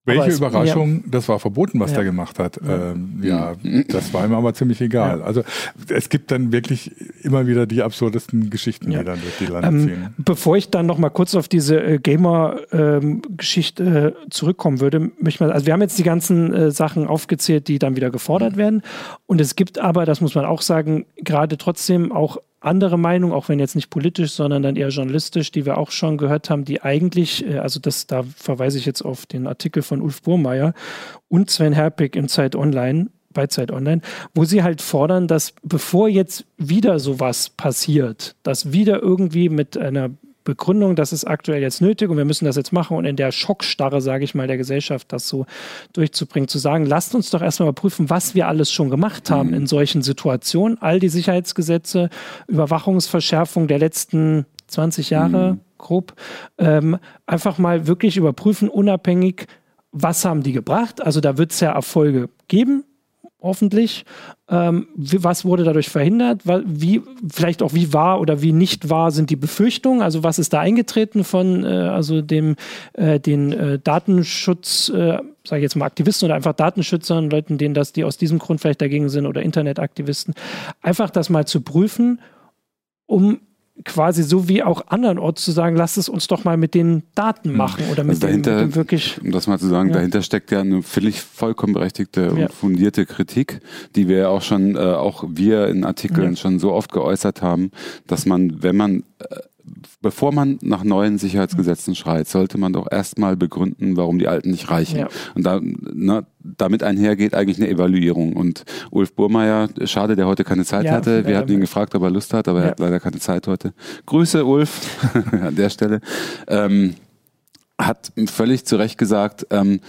S2: Welche Überraschung, ja. das war verboten, was ja. der gemacht hat. Ja. Ähm, ja, das war ihm aber ziemlich egal. Also es gibt dann wirklich immer wieder die absurdesten Geschichten, die dann durch die Lande ähm, ziehen.
S1: Bevor ich dann noch mal kurz auf diese äh, Gamer-Geschichte äh, zurückkommen würde, möchte ich mal, also wir haben jetzt die ganzen äh, Sachen aufgezählt, die dann wieder gefordert mhm. werden. Und es gibt aber, das muss man auch sagen, gerade trotzdem auch andere Meinung, auch wenn jetzt nicht politisch, sondern dann eher journalistisch, die wir auch schon gehört haben, die eigentlich, äh, also das, da verweise ich jetzt auf den Artikel von Ulf Burmeier und Sven Herpig im Zeit Online, bei Zeit Online, wo sie halt fordern, dass bevor jetzt wieder sowas passiert, dass wieder irgendwie mit einer Begründung, das ist aktuell jetzt nötig und wir müssen das jetzt machen und in der Schockstarre, sage ich mal, der Gesellschaft das so durchzubringen, zu sagen, lasst uns doch erstmal prüfen, was wir alles schon gemacht haben mhm. in solchen Situationen. All die Sicherheitsgesetze, Überwachungsverschärfung der letzten 20 Jahre, mhm. grob, ähm, einfach mal wirklich überprüfen, unabhängig, was haben die gebracht. Also da wird es ja Erfolge geben, hoffentlich. Ähm, was wurde dadurch verhindert? Wie, vielleicht auch wie wahr oder wie nicht wahr sind die Befürchtungen? Also was ist da eingetreten von äh, also dem äh, den äh, Datenschutz, äh, sage ich jetzt mal Aktivisten oder einfach Datenschützern, Leuten, denen das, die aus diesem Grund vielleicht dagegen sind oder Internetaktivisten, einfach das mal zu prüfen, um quasi so wie auch andernorts zu sagen, lasst es uns doch mal mit den Daten machen oder mit, also dahinter, dem, mit dem wirklich.
S3: Um das mal zu sagen, ja. dahinter steckt ja eine völlig vollkommen berechtigte ja. und fundierte Kritik, die wir ja auch schon, äh, auch wir in Artikeln ja. schon so oft geäußert haben, dass man, wenn man bevor man nach neuen Sicherheitsgesetzen schreit, sollte man doch erstmal begründen, warum die alten nicht reichen. Ja. Und da, na, damit einhergeht eigentlich eine Evaluierung. Und Ulf Burmeier, schade, der heute keine Zeit ja, hatte. Wir hatten ihn gefragt, ob er Lust hat, aber ja. er hat leider keine Zeit heute. Grüße, Ulf, an der Stelle. Ähm, hat völlig zu Recht gesagt, ähm,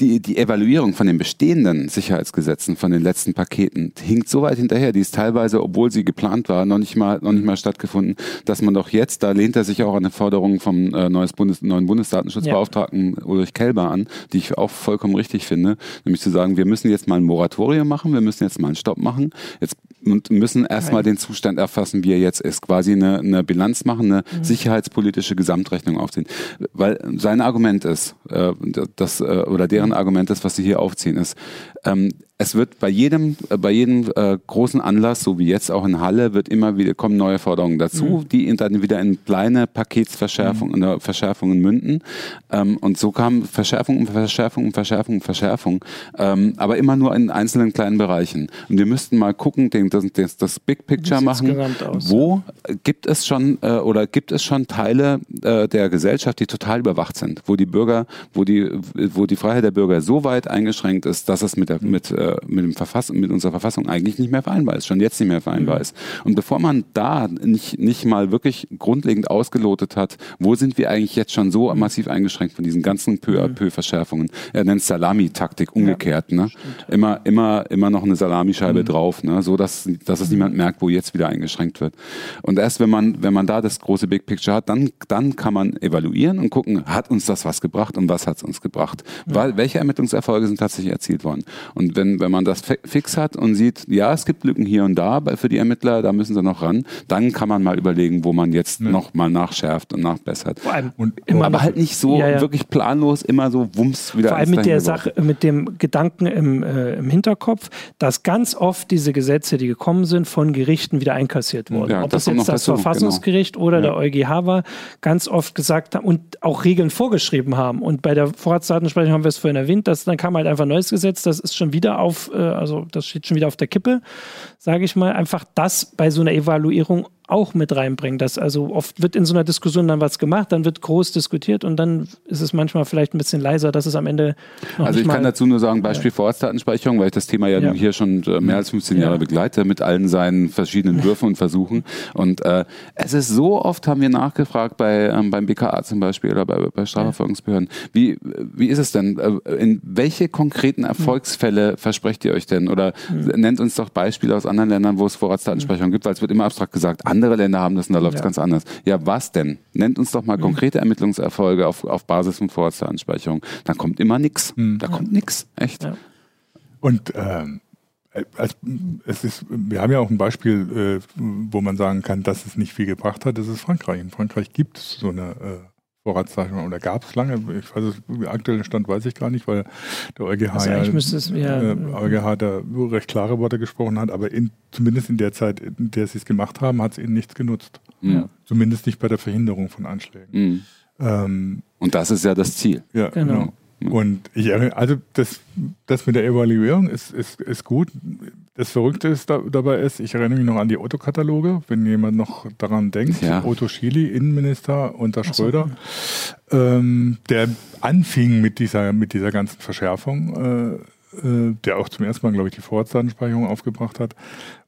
S3: die, die Evaluierung von den bestehenden Sicherheitsgesetzen, von den letzten Paketen, hinkt so weit hinterher. Die ist teilweise, obwohl sie geplant war, noch nicht mal, noch nicht mal stattgefunden, dass man doch jetzt, da lehnt er sich auch an eine Forderung vom äh, neues Bundes, neuen Bundesdatenschutzbeauftragten ja. Ulrich Kelber an, die ich auch vollkommen richtig finde, nämlich zu sagen, wir müssen jetzt mal ein Moratorium machen, wir müssen jetzt mal einen Stopp machen, jetzt und müssen erstmal den Zustand erfassen, wie er jetzt ist. Quasi eine, eine Bilanz machen, eine mhm. sicherheitspolitische Gesamtrechnung aufziehen. Weil sein Argument ist, äh, das, äh, oder deren Argument ist, was sie hier aufziehen, ist, ähm, es wird bei jedem, äh, bei jedem äh, großen Anlass, so wie jetzt auch in Halle, wird immer wieder kommen neue Forderungen dazu, mhm. die dann wieder in kleine Paketsverschärfungen mhm. Verschärfungen münden. Ähm, und so kam Verschärfung um Verschärfung um Verschärfung um Verschärfung, ähm, aber immer nur in einzelnen kleinen Bereichen. Und wir müssten mal gucken, den, das, das, das Big Picture machen. Aus, wo ja. gibt es schon äh, oder gibt es schon Teile äh, der Gesellschaft, die total überwacht sind, wo die Bürger, wo die, wo die Freiheit der Bürger so weit eingeschränkt ist, dass es mit der, mhm. mit, äh, mit, dem Verfass mit unserer Verfassung eigentlich nicht mehr vereinbar ist, schon jetzt nicht mehr vereinbar mhm. ist. Und bevor man da nicht, nicht mal wirklich grundlegend ausgelotet hat, wo sind wir eigentlich jetzt schon so mhm. massiv eingeschränkt von diesen ganzen peu à mhm. peu Verschärfungen. Er nennt Salami-Taktik umgekehrt. Ja, ne? Immer, immer, immer noch eine Salamischeibe mhm. drauf, ne? so dass, dass es mhm. niemand merkt, wo jetzt wieder eingeschränkt wird. Und erst wenn man, wenn man da das große Big Picture hat, dann, dann kann man evaluieren und gucken, hat uns das was gebracht und was hat es uns gebracht? Ja. Welche Ermittlungserfolge sind tatsächlich erzielt worden? Und wenn, wenn man das fix hat und sieht, ja, es gibt Lücken hier und da für die Ermittler, da müssen sie noch ran, dann kann man mal überlegen, wo man jetzt ja. noch mal nachschärft und nachbessert. Vor allem und, immer aber halt nicht so ja, ja. wirklich planlos, immer so wumms wieder.
S1: Vor allem mit der Sache, mit dem Gedanken im, äh, im Hinterkopf, dass ganz oft diese Gesetze, die gekommen sind, von Gerichten wieder einkassiert wurden. Ob das, das jetzt das dazu, Verfassungsgericht genau. oder der EuGH war, ganz oft gesagt haben und auch Regeln vorgeschrieben haben. Und bei der Vorratsdatenspeicherung haben wir es vorhin erwähnt, dass dann kam halt einfach ein neues Gesetz, das ist schon wieder auf, äh, also das steht schon wieder auf der Kippe, sage ich mal. Einfach das bei so einer Evaluierung auch mit reinbringen. Dass also oft wird in so einer Diskussion dann was gemacht, dann wird groß diskutiert und dann ist es manchmal vielleicht ein bisschen leiser, dass es am Ende
S3: Also ich kann dazu nur sagen, Beispiel ja. Vorratsdatenspeicherung, weil ich das Thema ja, ja. hier schon äh, mehr als 15 Jahre begleite mit allen seinen verschiedenen Würfen und Versuchen. Und äh, es ist so oft, haben wir nachgefragt bei, ähm, beim BKA zum Beispiel oder bei, bei Strafverfolgungsbehörden, wie, wie ist es denn? Äh, in welche konkreten Erfolgsfälle versprecht ihr euch denn? Oder mhm. nennt uns doch Beispiele aus anderen Ländern, wo es Vorratsdatenspeicherung gibt, weil es wird immer abstrakt gesagt, andere Länder haben das und da läuft es ja. ganz anders. Ja, was denn? Nennt uns doch mal mhm. konkrete Ermittlungserfolge auf, auf Basis von Vorratsdatenspeicherung. Da kommt immer nichts. Mhm. Da kommt nichts. Echt. Ja.
S2: Und ähm, also, es ist, wir haben ja auch ein Beispiel, äh, wo man sagen kann, dass es nicht viel gebracht hat. Das ist Frankreich. In Frankreich gibt es so eine äh, Vorratsdatenspeicherung oder gab es lange. Ich weiß es, aktuellen Stand weiß ich gar nicht, weil der EuGH also ja, es, ja äh, EuGH da recht klare Worte gesprochen hat, aber in, zumindest in der Zeit, in der sie es gemacht haben, hat es ihnen nichts genutzt. Mhm. Zumindest nicht bei der Verhinderung von Anschlägen.
S3: Mhm. Ähm, Und das ist ja das Ziel.
S2: Ja, genau. genau. Und ich, also das, das mit der Evaluierung ist, ist, ist gut. Das Verrückte ist da, dabei ist, ich erinnere mich noch an die Otto-Kataloge, wenn jemand noch daran denkt, ja. Otto Schily, Innenminister unter Schröder, so. ähm, der anfing mit dieser, mit dieser ganzen Verschärfung. Äh, der auch zum ersten Mal, glaube ich, die Vorratsdatenspeicherung aufgebracht hat.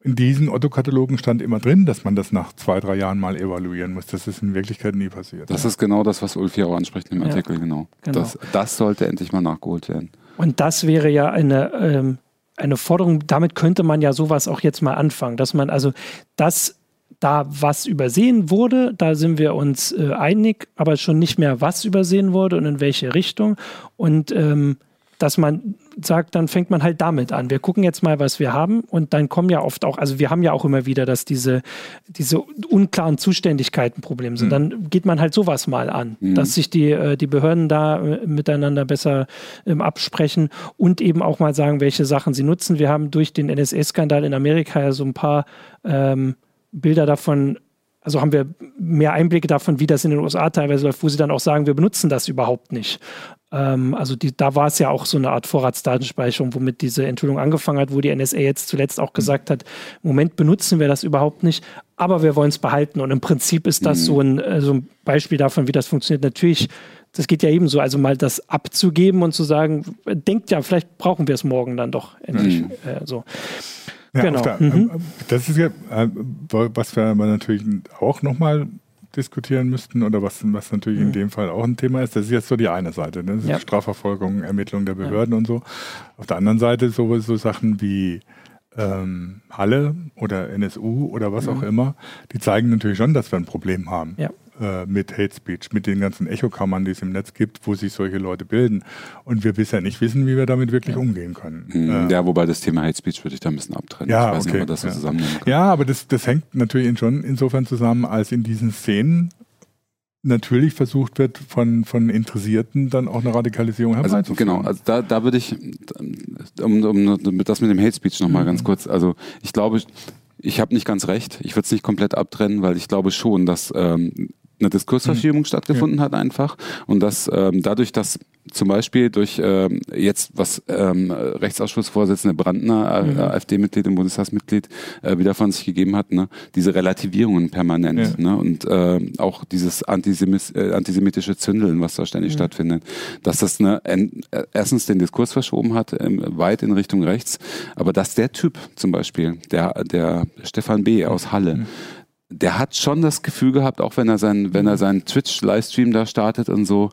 S2: In diesen Otto-Katalogen stand immer drin, dass man das nach zwei, drei Jahren mal evaluieren muss. Das ist in Wirklichkeit nie passiert.
S3: Das ist genau das, was Ulf hier auch anspricht im Artikel, ja, genau. genau. Das, das, sollte endlich mal nachgeholt werden.
S1: Und das wäre ja eine, ähm, eine Forderung, damit könnte man ja sowas auch jetzt mal anfangen, dass man also das da was übersehen wurde, da sind wir uns äh, einig, aber schon nicht mehr, was übersehen wurde und in welche Richtung. Und ähm, dass man sagt, dann fängt man halt damit an. Wir gucken jetzt mal, was wir haben und dann kommen ja oft auch, also wir haben ja auch immer wieder, dass diese, diese unklaren Zuständigkeiten Problem sind. Mhm. Dann geht man halt sowas mal an, mhm. dass sich die, äh, die Behörden da äh, miteinander besser ähm, absprechen und eben auch mal sagen, welche Sachen sie nutzen. Wir haben durch den NSA-Skandal in Amerika ja so ein paar ähm, Bilder davon also haben wir mehr Einblicke davon, wie das in den USA teilweise läuft, wo sie dann auch sagen, wir benutzen das überhaupt nicht. Ähm, also die, da war es ja auch so eine Art Vorratsdatenspeicherung, womit diese Enthüllung angefangen hat, wo die NSA jetzt zuletzt auch gesagt hat, im Moment benutzen wir das überhaupt nicht, aber wir wollen es behalten. Und im Prinzip ist das mhm. so, ein, äh, so ein Beispiel davon, wie das funktioniert. Natürlich das geht ja ebenso, also mal das abzugeben und zu sagen, denkt ja, vielleicht brauchen wir es morgen dann doch endlich. Mhm. Äh, so.
S2: Ja, genau. Der, mhm. Äh, das ist ja, äh, was wir natürlich auch nochmal diskutieren müssten oder was, was natürlich mhm. in dem Fall auch ein Thema ist. Das ist jetzt so die eine Seite, ne? ja. Strafverfolgung, Ermittlung der Behörden ja. und so. Auf der anderen Seite so, so Sachen wie ähm, Halle oder NSU oder was mhm. auch immer, die zeigen natürlich schon, dass wir ein Problem haben. Ja äh, mit Hate Speech, mit den ganzen Echokammern, die es im Netz gibt, wo sich solche Leute bilden. Und wir bisher nicht wissen, wie wir damit wirklich umgehen können.
S3: Mhm. Ja, wobei das Thema Hate Speech würde ich da ein bisschen abtrennen.
S2: Ja, ich weiß okay. nicht, ob das so ja. zusammennehmen kann. Ja, aber das, das hängt natürlich schon insofern zusammen, als in diesen Szenen natürlich versucht wird, von, von Interessierten dann auch eine Radikalisierung
S3: herbeizuführen. Also, genau, also da, da würde ich, um, um das mit dem Hate Speech nochmal mhm. ganz kurz, also ich glaube, ich habe nicht ganz recht. Ich würde es nicht komplett abtrennen, weil ich glaube schon, dass ähm, eine Diskursverschiebung mhm. stattgefunden ja. hat einfach und dass ähm, dadurch, dass zum Beispiel durch ähm, jetzt, was ähm, Rechtsausschussvorsitzende Brandner, mhm. AfD-Mitglied und Bundestagsmitglied, äh, wieder von sich gegeben hat, ne? diese Relativierungen permanent ja. ne? und äh, auch dieses Antisemis äh, antisemitische Zündeln, was da ständig mhm. stattfindet, dass das ne, äh, erstens den Diskurs verschoben hat, ähm, weit in Richtung rechts, aber dass der Typ zum Beispiel, der, der Stefan B. aus Halle, mhm der hat schon das Gefühl gehabt, auch wenn er seinen, wenn er seinen Twitch-Livestream da startet und so,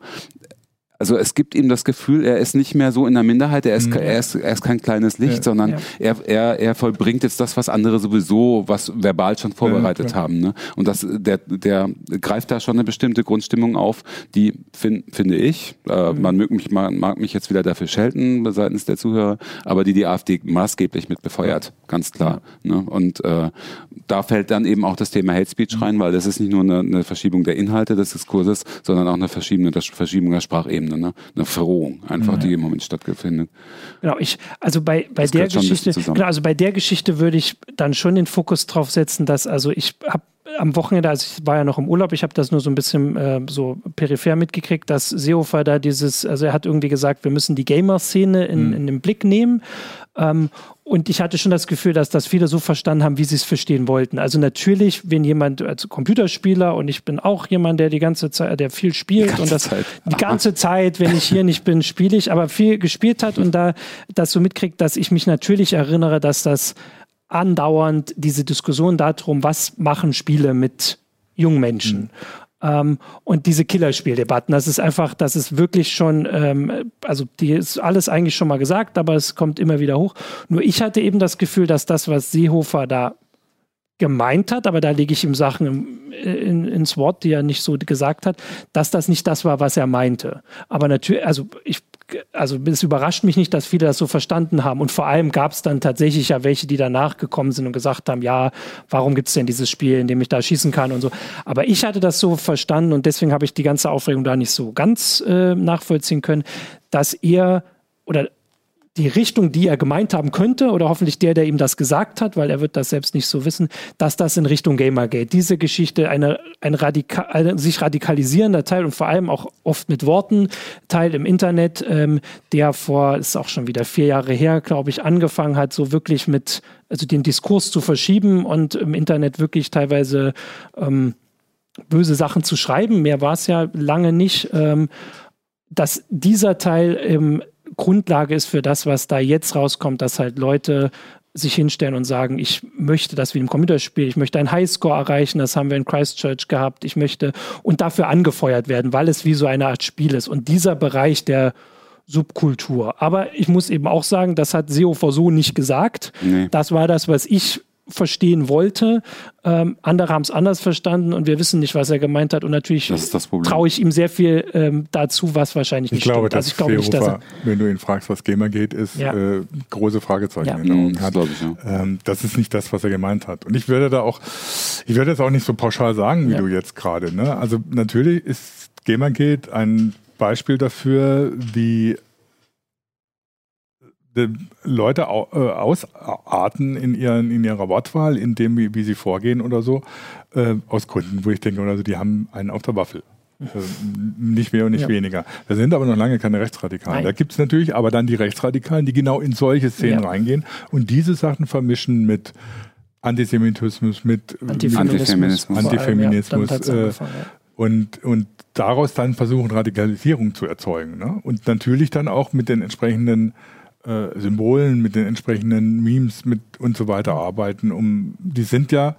S3: also es gibt ihm das Gefühl, er ist nicht mehr so in der Minderheit, er ist, mhm. er ist, er ist kein kleines Licht, ja, sondern ja. Er, er, er vollbringt jetzt das, was andere sowieso, was verbal schon vorbereitet ja, haben. Ne? Und das, der, der greift da schon eine bestimmte Grundstimmung auf, die find, finde ich, äh, mhm. man, mag mich, man mag mich jetzt wieder dafür schelten seitens der Zuhörer, aber die die AfD maßgeblich mit befeuert, ganz klar. Ne? Und äh, da fällt dann eben auch das Thema Hate Speech mhm. rein, weil das ist nicht nur eine, eine Verschiebung der Inhalte des Diskurses, sondern auch eine Verschiebung, eine Verschiebung der Sprachebene. Ebene, ne? eine Verrohung einfach, mhm. die im Moment stattfindet.
S1: Genau, ich, also bei, bei der Geschichte, genau, also bei der Geschichte würde ich dann schon den Fokus drauf setzen, dass, also ich habe am Wochenende, also ich war ja noch im Urlaub, ich habe das nur so ein bisschen äh, so peripher mitgekriegt, dass Seehofer da dieses, also er hat irgendwie gesagt, wir müssen die Gamer-Szene in, mhm. in den Blick nehmen. Ähm, und ich hatte schon das Gefühl, dass das viele so verstanden haben, wie sie es verstehen wollten. Also natürlich, wenn jemand als Computerspieler und ich bin auch jemand, der die ganze Zeit, der viel spielt und das Zeit. die ganze Zeit, wenn ich hier nicht bin, spiele ich, aber viel gespielt hat und da das so mitkriegt, dass ich mich natürlich erinnere, dass das andauernd diese Diskussion darum, was machen Spiele mit jungen Menschen. Mhm. Ähm, und diese Killerspieldebatten, das ist einfach, das ist wirklich schon, ähm, also die ist alles eigentlich schon mal gesagt, aber es kommt immer wieder hoch. Nur ich hatte eben das Gefühl, dass das, was Seehofer da gemeint hat, aber da lege ich ihm Sachen in, ins Wort, die er nicht so gesagt hat, dass das nicht das war, was er meinte. Aber natürlich, also ich also es überrascht mich nicht, dass viele das so verstanden haben. Und vor allem gab es dann tatsächlich ja welche, die danach gekommen sind und gesagt haben, ja, warum gibt es denn dieses Spiel, in dem ich da schießen kann und so. Aber ich hatte das so verstanden und deswegen habe ich die ganze Aufregung da nicht so ganz äh, nachvollziehen können, dass er oder die Richtung, die er gemeint haben könnte, oder hoffentlich der, der ihm das gesagt hat, weil er wird das selbst nicht so wissen, dass das in Richtung Gamergate, diese Geschichte, eine, ein, radika ein sich radikalisierender Teil und vor allem auch oft mit Worten, Teil im Internet, ähm, der vor, ist auch schon wieder vier Jahre her, glaube ich, angefangen hat, so wirklich mit, also den Diskurs zu verschieben und im Internet wirklich teilweise ähm, böse Sachen zu schreiben. Mehr war es ja lange nicht. Ähm, dass dieser Teil im Grundlage ist für das, was da jetzt rauskommt, dass halt Leute sich hinstellen und sagen, ich möchte das wie im Computerspiel, ich möchte einen Highscore erreichen, das haben wir in Christchurch gehabt, ich möchte und dafür angefeuert werden, weil es wie so eine Art Spiel ist. Und dieser Bereich der Subkultur. Aber ich muss eben auch sagen, das hat Seehofer so nicht gesagt. Nee. Das war das, was ich verstehen wollte. Ähm, andere haben es anders verstanden und wir wissen nicht, was er gemeint hat. Und natürlich traue ich ihm sehr viel ähm, dazu, was wahrscheinlich nicht
S2: ich glaube, stimmt. Also ich glaube nicht, dass er, wenn du ihn fragst, was Gamer geht, ist ja. äh, große Fragezeichen. Ja. Mhm, das, ich, ja. ähm, das ist nicht das, was er gemeint hat. Und ich würde da auch, ich würde das auch nicht so pauschal sagen, wie ja. du jetzt gerade. Ne? Also natürlich ist Gamergate ein Beispiel dafür, wie Leute äh, ausarten in, ihren, in ihrer Wortwahl, in dem, wie, wie sie vorgehen oder so, äh, aus Gründen, wo ich denke, also die haben einen auf der Waffel. Äh, nicht mehr und nicht ja. weniger. Da sind aber noch lange keine Rechtsradikalen. Nein. Da gibt es natürlich aber dann die Rechtsradikalen, die genau in solche Szenen ja. reingehen und diese Sachen vermischen mit Antisemitismus, mit
S1: Antifeminismus,
S2: Antifeminismus, Antifeminismus äh, und, und daraus dann versuchen, Radikalisierung zu erzeugen. Ne? Und natürlich dann auch mit den entsprechenden äh, Symbolen, mit den entsprechenden Memes mit und so weiter arbeiten, um die sind ja,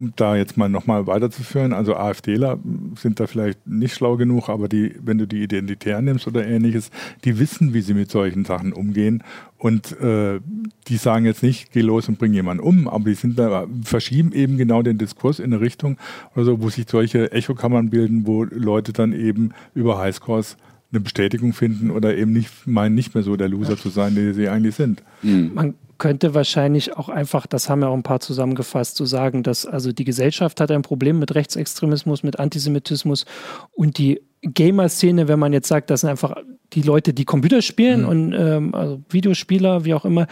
S2: um da jetzt mal nochmal weiterzuführen, also AfDler sind da vielleicht nicht schlau genug, aber die, wenn du die Identitär nimmst oder ähnliches, die wissen, wie sie mit solchen Sachen umgehen und äh, die sagen jetzt nicht, geh los und bring jemanden um, aber die sind da, verschieben eben genau den Diskurs in eine Richtung, also wo sich solche Echokammern bilden, wo Leute dann eben über Highscores eine Bestätigung finden oder eben nicht meinen, nicht mehr so der Loser zu sein, der sie eigentlich sind.
S1: Mhm. Man könnte wahrscheinlich auch einfach, das haben ja auch ein paar zusammengefasst, zu so sagen, dass also die Gesellschaft hat ein Problem mit Rechtsextremismus, mit Antisemitismus und die Gamer-Szene, wenn man jetzt sagt, das sind einfach die Leute, die Computer spielen mhm. und ähm, also Videospieler, wie auch immer,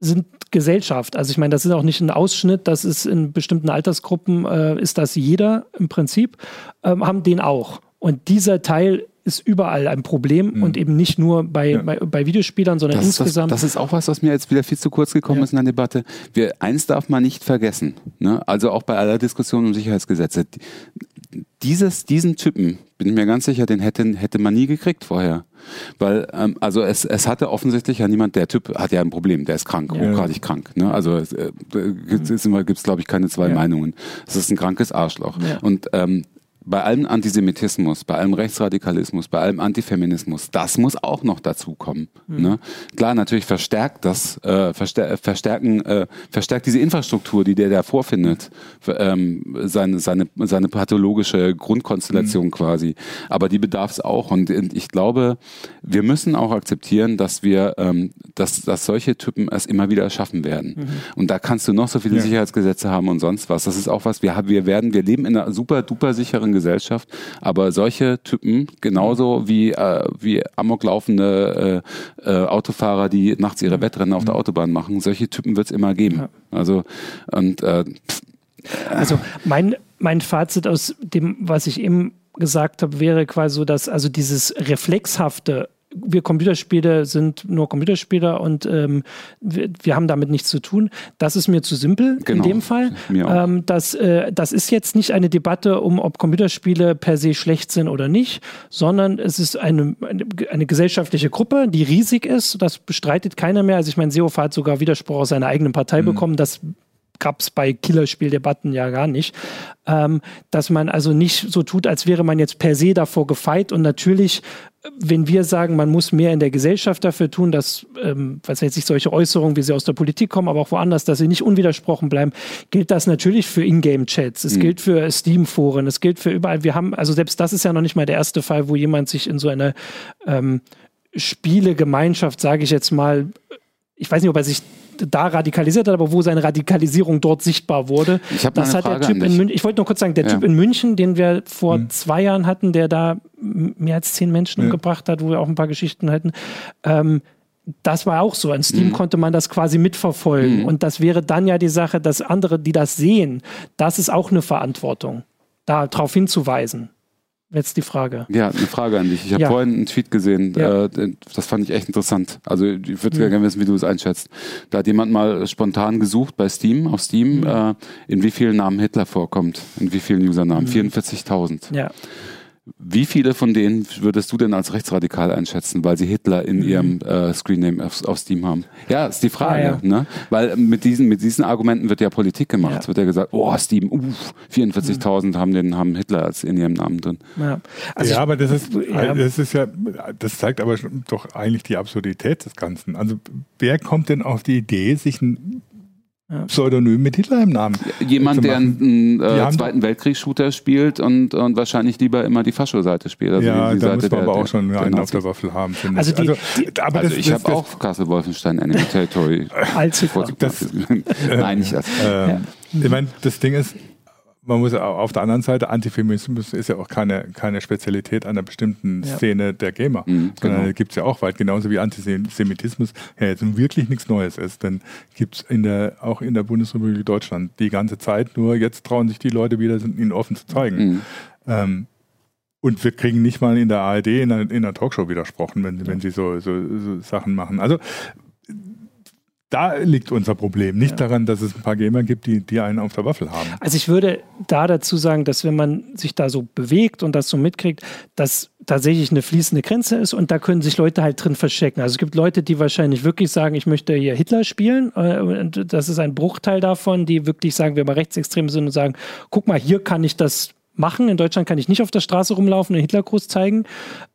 S1: sind Gesellschaft. Also ich meine, das ist auch nicht ein Ausschnitt, das ist in bestimmten Altersgruppen, äh, ist das jeder im Prinzip, ähm, haben den auch. Und dieser Teil ist überall ein Problem mhm. und eben nicht nur bei, ja. bei, bei, Videospielern, sondern
S3: das
S1: insgesamt.
S3: Das, das, ist auch was, was mir jetzt wieder viel zu kurz gekommen ja. ist in der Debatte. Wir, eins darf man nicht vergessen, ne? also auch bei aller Diskussion um Sicherheitsgesetze. Dieses, diesen Typen, bin ich mir ganz sicher, den hätte, hätte man nie gekriegt vorher. Weil, ähm, also es, es hatte offensichtlich ja niemand, der Typ hat ja ein Problem, der ist krank, ja. hochgradig krank. Ne? Also äh, gibt es, glaube ich, keine zwei ja. Meinungen. Es ist ein krankes Arschloch. Ja. Und ähm, bei allem Antisemitismus, bei allem Rechtsradikalismus, bei allem Antifeminismus, das muss auch noch dazukommen. Mhm. Ne? Klar, natürlich verstärkt das, äh, verstär verstärken, äh, verstärkt diese Infrastruktur, die der da vorfindet, ähm, seine, seine, seine pathologische Grundkonstellation mhm. quasi. Aber die bedarf es auch. Und ich glaube, wir müssen auch akzeptieren, dass wir, ähm, dass, dass solche Typen es immer wieder schaffen werden. Mhm. Und da kannst du noch so viele ja. Sicherheitsgesetze haben und sonst was. Das ist auch was, wir haben, wir werden, wir leben in einer super duper sicheren Gesellschaft. Aber solche Typen, genauso wie, äh, wie amoklaufende äh, äh, Autofahrer, die nachts ihre Wettrennen auf der Autobahn machen, solche Typen wird es immer geben. Ja. Also, und äh,
S1: Also mein, mein Fazit aus dem, was ich eben gesagt habe, wäre quasi so, dass also dieses reflexhafte wir Computerspiele sind nur Computerspieler und ähm, wir, wir, haben damit nichts zu tun. Das ist mir zu simpel genau. in dem Fall. Ähm, das, äh, das ist jetzt nicht eine Debatte um, ob Computerspiele per se schlecht sind oder nicht, sondern es ist eine, eine, eine gesellschaftliche Gruppe, die riesig ist. Das bestreitet keiner mehr. Also ich meine, Seehofer hat sogar Widerspruch aus seiner eigenen Partei mhm. bekommen. Das gab es bei Killerspieldebatten ja gar nicht. Ähm, dass man also nicht so tut, als wäre man jetzt per se davor gefeit. Und natürlich, wenn wir sagen, man muss mehr in der Gesellschaft dafür tun, dass, ähm, was jetzt nicht solche Äußerungen, wie sie aus der Politik kommen, aber auch woanders, dass sie nicht unwidersprochen bleiben, gilt das natürlich für Ingame-Chats. Es mhm. gilt für Steam-Foren, es gilt für überall. Wir haben, also selbst das ist ja noch nicht mal der erste Fall, wo jemand sich in so eine ähm, Spielegemeinschaft, sage ich jetzt mal, ich weiß nicht, ob er sich da radikalisiert hat, aber wo seine Radikalisierung dort sichtbar wurde.
S3: Ich das hat
S1: Frage der Typ in München. Ich wollte nur kurz sagen, der ja. Typ in München, den wir vor hm. zwei Jahren hatten, der da mehr als zehn Menschen ja. umgebracht hat, wo wir auch ein paar Geschichten hatten. Ähm, das war auch so. An Steam mhm. konnte man das quasi mitverfolgen. Mhm. Und das wäre dann ja die Sache, dass andere, die das sehen, das ist auch eine Verantwortung, darauf hinzuweisen. Jetzt die Frage.
S3: Ja, eine Frage an dich. Ich habe ja. vorhin einen Tweet gesehen, ja. äh, das fand ich echt interessant. Also ich würde ja. gerne wissen, wie du es einschätzt. Da hat jemand mal spontan gesucht bei Steam, auf Steam, mhm. äh, in wie vielen Namen Hitler vorkommt, in wie vielen Usernamen. Mhm. 44.000.
S1: Ja.
S3: Wie viele von denen würdest du denn als rechtsradikal einschätzen, weil sie Hitler in mhm. ihrem äh, Screenname auf, auf, Steam haben? Ja, ist die Frage. Ja, ja. Ne? Weil mit diesen, mit diesen Argumenten wird ja Politik gemacht. Ja. Es wird ja gesagt, oh, Steam, uff, 44.000 mhm. haben, den, haben Hitler als in ihrem Namen drin.
S2: Ja, also ja ich, aber das ist, das ist ja, das zeigt aber doch eigentlich die Absurdität des Ganzen. Also wer kommt denn auf die Idee, sich ein Pseudonym mit Hitler im Namen.
S3: Jemand, der einen äh, Zweiten Weltkriegs-Shooter spielt und, und wahrscheinlich lieber immer die Fascho-Seite spielt.
S2: Also ja, die, die da muss man aber auch schon einen auf der Waffel haben, finde
S3: also ich. Also, die, aber also das, ich habe auch Castle Wolfenstein Enemy Territory.
S1: Allzu
S3: das, Nein, nicht das.
S2: Äh, ja. Ich meine, das Ding ist, man muss auf der anderen Seite, Antifeminismus ist ja auch keine, keine Spezialität einer bestimmten ja. Szene der Gamer. Mhm, genau. gibt es ja auch weit, genauso wie Antisemitismus ja jetzt wirklich nichts Neues ist. Denn gibt es in der, auch in der Bundesrepublik Deutschland die ganze Zeit, nur jetzt trauen sich die Leute wieder, ihn offen zu zeigen. Mhm. Ähm, und wir kriegen nicht mal in der ARD in einer, in einer Talkshow widersprochen, wenn, ja. wenn sie so, so, so Sachen machen. Also da liegt unser Problem. Nicht ja. daran, dass es ein paar Gamer gibt, die, die einen auf der Waffel haben.
S1: Also ich würde da dazu sagen, dass wenn man sich da so bewegt und das so mitkriegt, dass tatsächlich eine fließende Grenze ist und da können sich Leute halt drin verstecken. Also es gibt Leute, die wahrscheinlich wirklich sagen, ich möchte hier Hitler spielen. Äh, und das ist ein Bruchteil davon, die wirklich sagen, wir mal rechtsextrem sind und sagen, guck mal, hier kann ich das machen. In Deutschland kann ich nicht auf der Straße rumlaufen und Hitlergruß zeigen,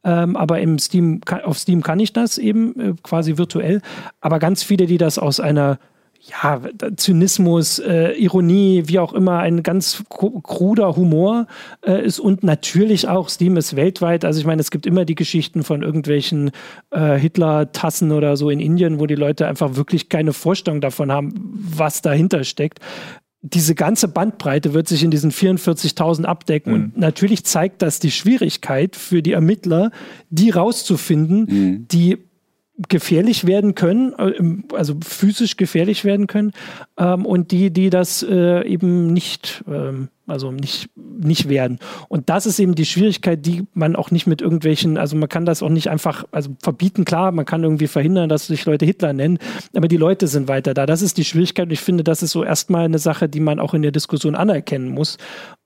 S1: ähm, aber im Steam, auf Steam kann ich das eben äh, quasi virtuell. Aber ganz viele, die das aus einer ja, Zynismus, äh, Ironie, wie auch immer, ein ganz kruder Humor äh, ist und natürlich auch Steam ist weltweit. Also ich meine, es gibt immer die Geschichten von irgendwelchen äh, Hitler-Tassen oder so in Indien, wo die Leute einfach wirklich keine Vorstellung davon haben, was dahinter steckt diese ganze Bandbreite wird sich in diesen 44.000 abdecken. Mhm. Und natürlich zeigt das die Schwierigkeit für die Ermittler, die rauszufinden, mhm. die gefährlich werden können, äh, also physisch gefährlich werden können, ähm, und die, die das äh, eben nicht, ähm, also nicht, nicht werden. Und das ist eben die Schwierigkeit, die man auch nicht mit irgendwelchen, also man kann das auch nicht einfach, also verbieten, klar, man kann irgendwie verhindern, dass sich Leute Hitler nennen, aber die Leute sind weiter da. Das ist die Schwierigkeit und ich finde, das ist so erstmal eine Sache, die man auch in der Diskussion anerkennen muss.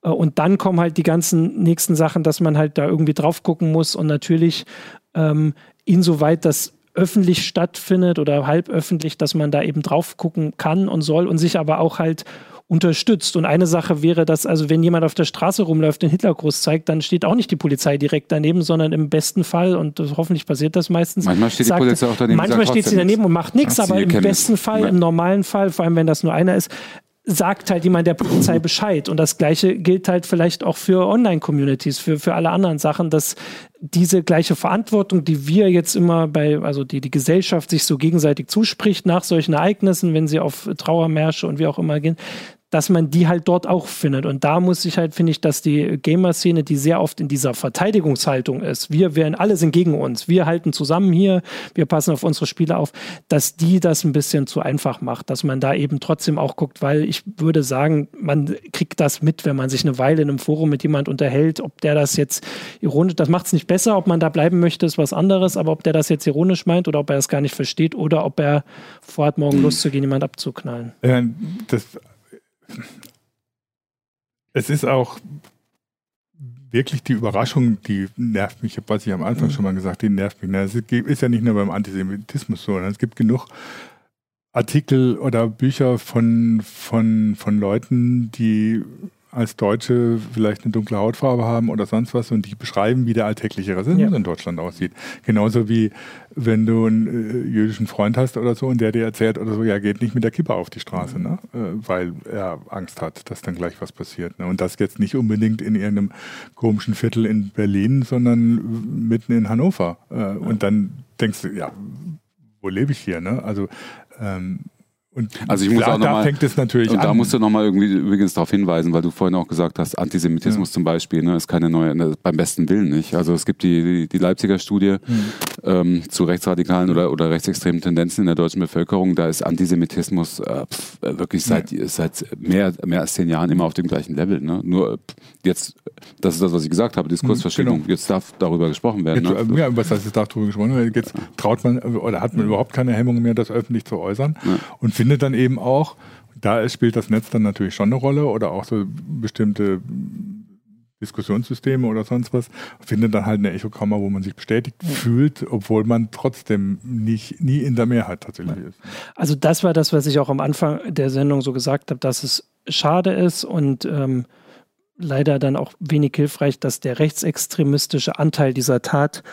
S1: Äh, und dann kommen halt die ganzen nächsten Sachen, dass man halt da irgendwie drauf gucken muss und natürlich ähm, insoweit das öffentlich stattfindet oder halb öffentlich, dass man da eben drauf gucken kann und soll und sich aber auch halt unterstützt. Und eine Sache wäre, dass also wenn jemand auf der Straße rumläuft, den Hitlergruß zeigt, dann steht auch nicht die Polizei direkt daneben, sondern im besten Fall, und hoffentlich passiert das meistens.
S3: Manchmal steht sagt, die Polizei auch daneben.
S1: Manchmal steht sie daneben und macht nichts, aber im besten Fall, im normalen Fall, vor allem wenn das nur einer ist, sagt halt jemand der Polizei Bescheid. Und das Gleiche gilt halt vielleicht auch für Online-Communities, für, für alle anderen Sachen, dass diese gleiche Verantwortung, die wir jetzt immer bei, also die die Gesellschaft sich so gegenseitig zuspricht nach solchen Ereignissen, wenn sie auf Trauermärsche und wie auch immer gehen, dass man die halt dort auch findet. Und da muss ich halt, finde ich, dass die Gamer-Szene, die sehr oft in dieser Verteidigungshaltung ist, wir werden, alle sind gegen uns, wir halten zusammen hier, wir passen auf unsere Spiele auf, dass die das ein bisschen zu einfach macht, dass man da eben trotzdem auch guckt, weil ich würde sagen, man kriegt das mit, wenn man sich eine Weile in einem Forum mit jemand unterhält, ob der das jetzt ironisch, das macht es nicht besser, ob man da bleiben möchte, ist was anderes, aber ob der das jetzt ironisch meint oder ob er das gar nicht versteht oder ob er vorhat, morgen Lust zu gehen, jemand abzuknallen.
S2: Ja, das es ist auch wirklich die Überraschung, die nervt mich, was ich am Anfang mhm. schon mal gesagt, die nervt mich. Es ist ja nicht nur beim Antisemitismus so, es gibt genug Artikel oder Bücher von, von, von Leuten, die als Deutsche vielleicht eine dunkle Hautfarbe haben oder sonst was und die beschreiben, wie der alltägliche Rassismus ja. in Deutschland aussieht. Genauso wie wenn du einen äh, jüdischen Freund hast oder so und der dir erzählt oder so, ja, geht nicht mit der Kippe auf die Straße, ne? Äh, weil er Angst hat, dass dann gleich was passiert. Ne? Und das jetzt nicht unbedingt in irgendeinem komischen Viertel in Berlin, sondern mitten in Hannover. Äh, ja. Und dann denkst du, ja, wo lebe ich hier? Ne? Also ähm,
S3: und also ich muss klar, auch noch da mal, fängt es natürlich und an. da musst du nochmal irgendwie übrigens darauf hinweisen, weil du vorhin auch gesagt hast, Antisemitismus ja. zum Beispiel, ne, ist keine neue, ne, beim besten Willen nicht. Also es gibt die, die, Leipziger Studie mhm. ähm, zu rechtsradikalen oder, oder rechtsextremen Tendenzen in der deutschen Bevölkerung. Da ist Antisemitismus äh, pf, wirklich seit, ja. seit mehr, mehr als zehn Jahren immer auf dem gleichen Level. Ne? Nur jetzt, das ist das, was ich gesagt habe, Diskursverschiebung. Genau. Jetzt darf darüber gesprochen werden.
S2: Jetzt, ne? Ja, was heißt, jetzt darf darüber gesprochen werden? Jetzt traut man oder hat man überhaupt keine Hemmung mehr, das öffentlich zu äußern und findet findet dann eben auch, da spielt das Netz dann natürlich schon eine Rolle oder auch so bestimmte Diskussionssysteme oder sonst was, findet dann halt eine Echokammer, wo man sich bestätigt fühlt, obwohl man trotzdem nicht, nie in der Mehrheit tatsächlich ist.
S1: Also das war das, was ich auch am Anfang der Sendung so gesagt habe, dass es schade ist und ähm, leider dann auch wenig hilfreich, dass der rechtsextremistische Anteil dieser Tat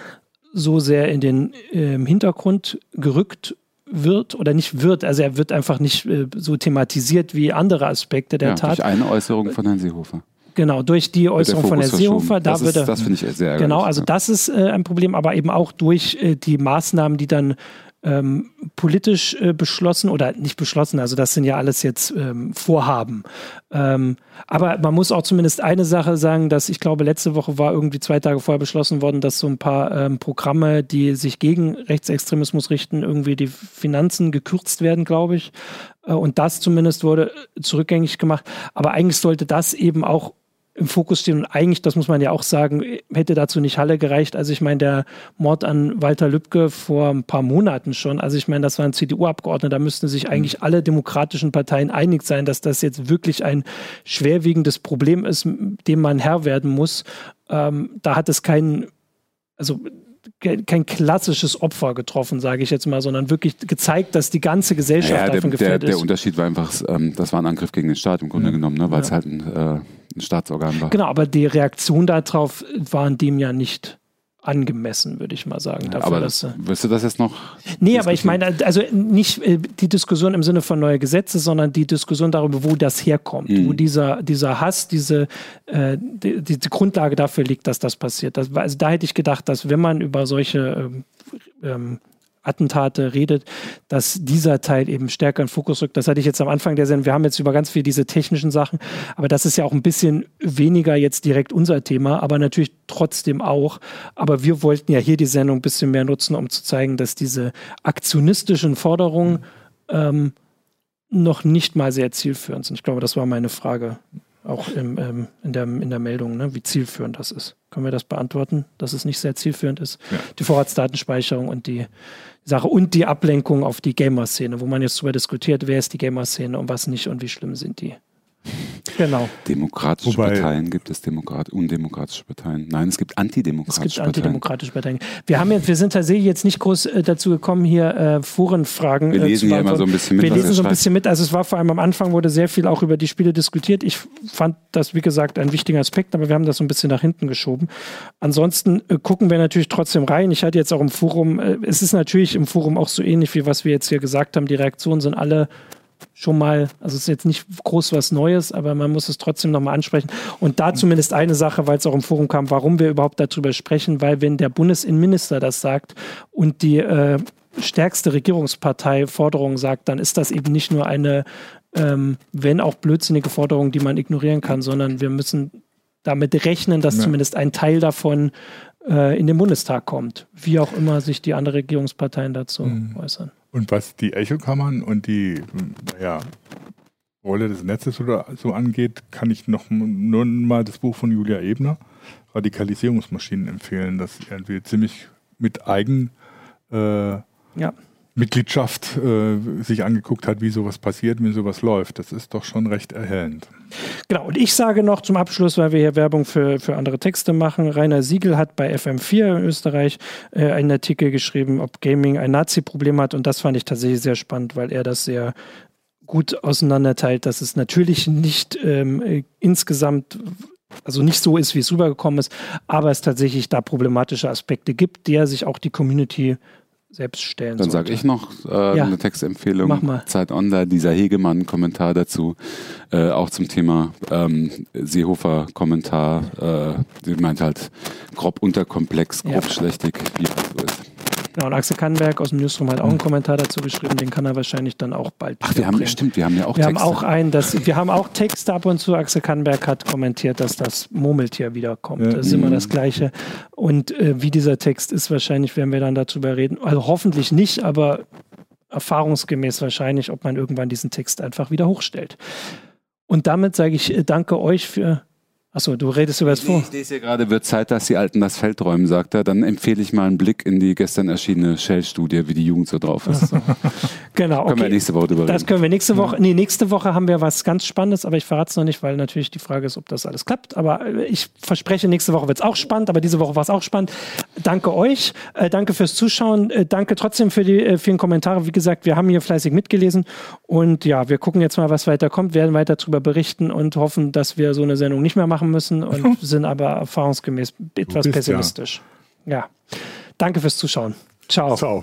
S1: so sehr in den äh, Hintergrund gerückt wird oder nicht wird. Also er wird einfach nicht äh, so thematisiert wie andere Aspekte der ja, Tat.
S3: Durch eine Äußerung von Herrn Seehofer.
S1: Genau, durch die Äußerung von Herrn Seehofer, da
S3: das
S1: würde.
S3: Ist, das finde ich sehr
S1: Genau, also das ist äh, ein Problem, aber eben auch durch äh, die Maßnahmen, die dann ähm, politisch äh, beschlossen oder nicht beschlossen, also das sind ja alles jetzt ähm, Vorhaben. Ähm, aber man muss auch zumindest eine Sache sagen, dass ich glaube, letzte Woche war irgendwie zwei Tage vorher beschlossen worden, dass so ein paar ähm, Programme, die sich gegen Rechtsextremismus richten, irgendwie die Finanzen gekürzt werden, glaube ich. Äh, und das zumindest wurde zurückgängig gemacht. Aber eigentlich sollte das eben auch im Fokus stehen. Und eigentlich, das muss man ja auch sagen, hätte dazu nicht Halle gereicht. Also ich meine, der Mord an Walter Lübcke vor ein paar Monaten schon. Also ich meine, das waren CDU-Abgeordnete. Da müssten sich eigentlich alle demokratischen Parteien einig sein, dass das jetzt wirklich ein schwerwiegendes Problem ist, dem man Herr werden muss. Ähm, da hat es keinen, also kein klassisches Opfer getroffen, sage ich jetzt mal, sondern wirklich gezeigt, dass die ganze Gesellschaft ja, davon gefährdet
S3: der, ist. Der Unterschied war einfach, ähm, das war ein Angriff gegen den Staat im Grunde ja. genommen, ne, weil es halt ein, äh, ein Staatsorgan war.
S1: Genau, aber die Reaktion darauf war in dem ja nicht angemessen, würde ich mal sagen.
S3: Dafür, aber dass, wirst du das jetzt noch?
S1: Nee, aber ich meine, also nicht äh, die Diskussion im Sinne von neue Gesetze, sondern die Diskussion darüber, wo das herkommt, mhm. wo dieser, dieser Hass, diese äh, die, die, Grundlage dafür liegt, dass das passiert. Das, also da hätte ich gedacht, dass wenn man über solche ähm, ähm, Attentate redet, dass dieser Teil eben stärker in Fokus rückt. Das hatte ich jetzt am Anfang der Sendung. Wir haben jetzt über ganz viel diese technischen Sachen, aber das ist ja auch ein bisschen weniger jetzt direkt unser Thema, aber natürlich trotzdem auch. Aber wir wollten ja hier die Sendung ein bisschen mehr nutzen, um zu zeigen, dass diese aktionistischen Forderungen ähm, noch nicht mal sehr zielführend sind. Ich glaube, das war meine Frage auch im, ähm, in, der, in der Meldung, ne, wie zielführend das ist. Können wir das beantworten, dass es nicht sehr zielführend ist? Ja. Die Vorratsdatenspeicherung und die Sache und die Ablenkung auf die Gamer-Szene, wo man jetzt darüber diskutiert, wer ist die Gamer-Szene und was nicht und wie schlimm sind die.
S3: Genau. Demokratische Wobei, Parteien gibt es Demokrat undemokratische Parteien. Nein, es gibt antidemokratische Parteien. Es gibt antidemokratische Parteien.
S1: Wir haben jetzt, wir sind tatsächlich jetzt nicht groß äh, dazu gekommen, hier äh, Forenfragen
S3: Wir äh, lesen hier immer so ein bisschen mit.
S1: Wir lesen so ein bisschen mit. Also es war vor allem am Anfang wurde sehr viel auch über die Spiele diskutiert. Ich fand das, wie gesagt, ein wichtiger Aspekt, aber wir haben das so ein bisschen nach hinten geschoben. Ansonsten äh, gucken wir natürlich trotzdem rein. Ich hatte jetzt auch im Forum, äh, es ist natürlich im Forum auch so ähnlich wie was wir jetzt hier gesagt haben. Die Reaktionen sind alle schon mal, also es ist jetzt nicht groß was Neues, aber man muss es trotzdem nochmal ansprechen. Und da zumindest eine Sache, weil es auch im Forum kam, warum wir überhaupt darüber sprechen, weil wenn der Bundesinnenminister das sagt und die äh, stärkste Regierungspartei Forderungen sagt, dann ist das eben nicht nur eine ähm, wenn auch blödsinnige Forderungen, die man ignorieren kann, sondern wir müssen damit rechnen, dass ja. zumindest ein Teil davon äh, in den Bundestag kommt, wie auch immer sich die anderen Regierungsparteien dazu mhm. äußern.
S2: Und was die Echokammern und die naja, Rolle des Netzes oder so angeht, kann ich noch nur mal das Buch von Julia Ebner, Radikalisierungsmaschinen, empfehlen, das irgendwie ziemlich mit Eigen äh, ja. Mitgliedschaft äh, sich angeguckt hat, wie sowas passiert, wie sowas läuft. Das ist doch schon recht erhellend.
S1: Genau, und ich sage noch zum Abschluss, weil wir hier Werbung für, für andere Texte machen, Rainer Siegel hat bei FM4 in Österreich äh, einen Artikel geschrieben, ob Gaming ein Nazi-Problem hat und das fand ich tatsächlich sehr spannend, weil er das sehr gut auseinanderteilt, dass es natürlich nicht ähm, äh, insgesamt also nicht so ist, wie es rübergekommen ist, aber es tatsächlich da problematische Aspekte gibt, der sich auch die Community selbst stellen
S3: Dann sage ich noch äh, ja. eine Textempfehlung. Mach mal. Zeit Online, dieser Hegemann-Kommentar dazu, äh, auch zum Thema ähm, Seehofer-Kommentar. Äh, sie meint halt grob unterkomplex, grob ja. schlechtig, wie das so ist.
S1: Genau, und Axel Kannberg aus dem Newsroom hat auch einen Kommentar dazu geschrieben, den kann er wahrscheinlich dann auch bald.
S3: Ach, wir haben, bringen. stimmt, wir haben ja auch
S1: wir Texte. Haben auch einen, das, wir haben auch Texte ab und zu. Axel Kannberg hat kommentiert, dass das Murmeltier wiederkommt. Ja. Das ist immer das Gleiche. Und äh, wie dieser Text ist, wahrscheinlich werden wir dann darüber reden. Also hoffentlich nicht, aber erfahrungsgemäß wahrscheinlich, ob man irgendwann diesen Text einfach wieder hochstellt. Und damit sage ich äh, danke euch für Achso, du redest über das
S3: vor. Ich lese hier gerade, wird Zeit, dass die Alten das Feld räumen, sagt er. Dann empfehle ich mal einen Blick in die gestern erschienene Shell-Studie, wie die Jugend so drauf ist. So.
S1: Genau, okay.
S3: Können wir nächste Woche drüber reden.
S1: Das können wir nächste Woche. Ja. Nee, nächste Woche haben wir was ganz Spannendes, aber ich verrate es noch nicht, weil natürlich die Frage ist, ob das alles klappt. Aber äh, ich verspreche, nächste Woche wird es auch spannend, aber diese Woche war es auch spannend. Danke euch, äh, danke fürs Zuschauen, äh, danke trotzdem für die äh, vielen Kommentare. Wie gesagt, wir haben hier fleißig mitgelesen und ja, wir gucken jetzt mal, was weiter kommt, werden weiter darüber berichten und hoffen, dass wir so eine Sendung nicht mehr machen müssen. Und sind aber erfahrungsgemäß etwas pessimistisch. Ja. ja. Danke fürs Zuschauen. Ciao. Ciao.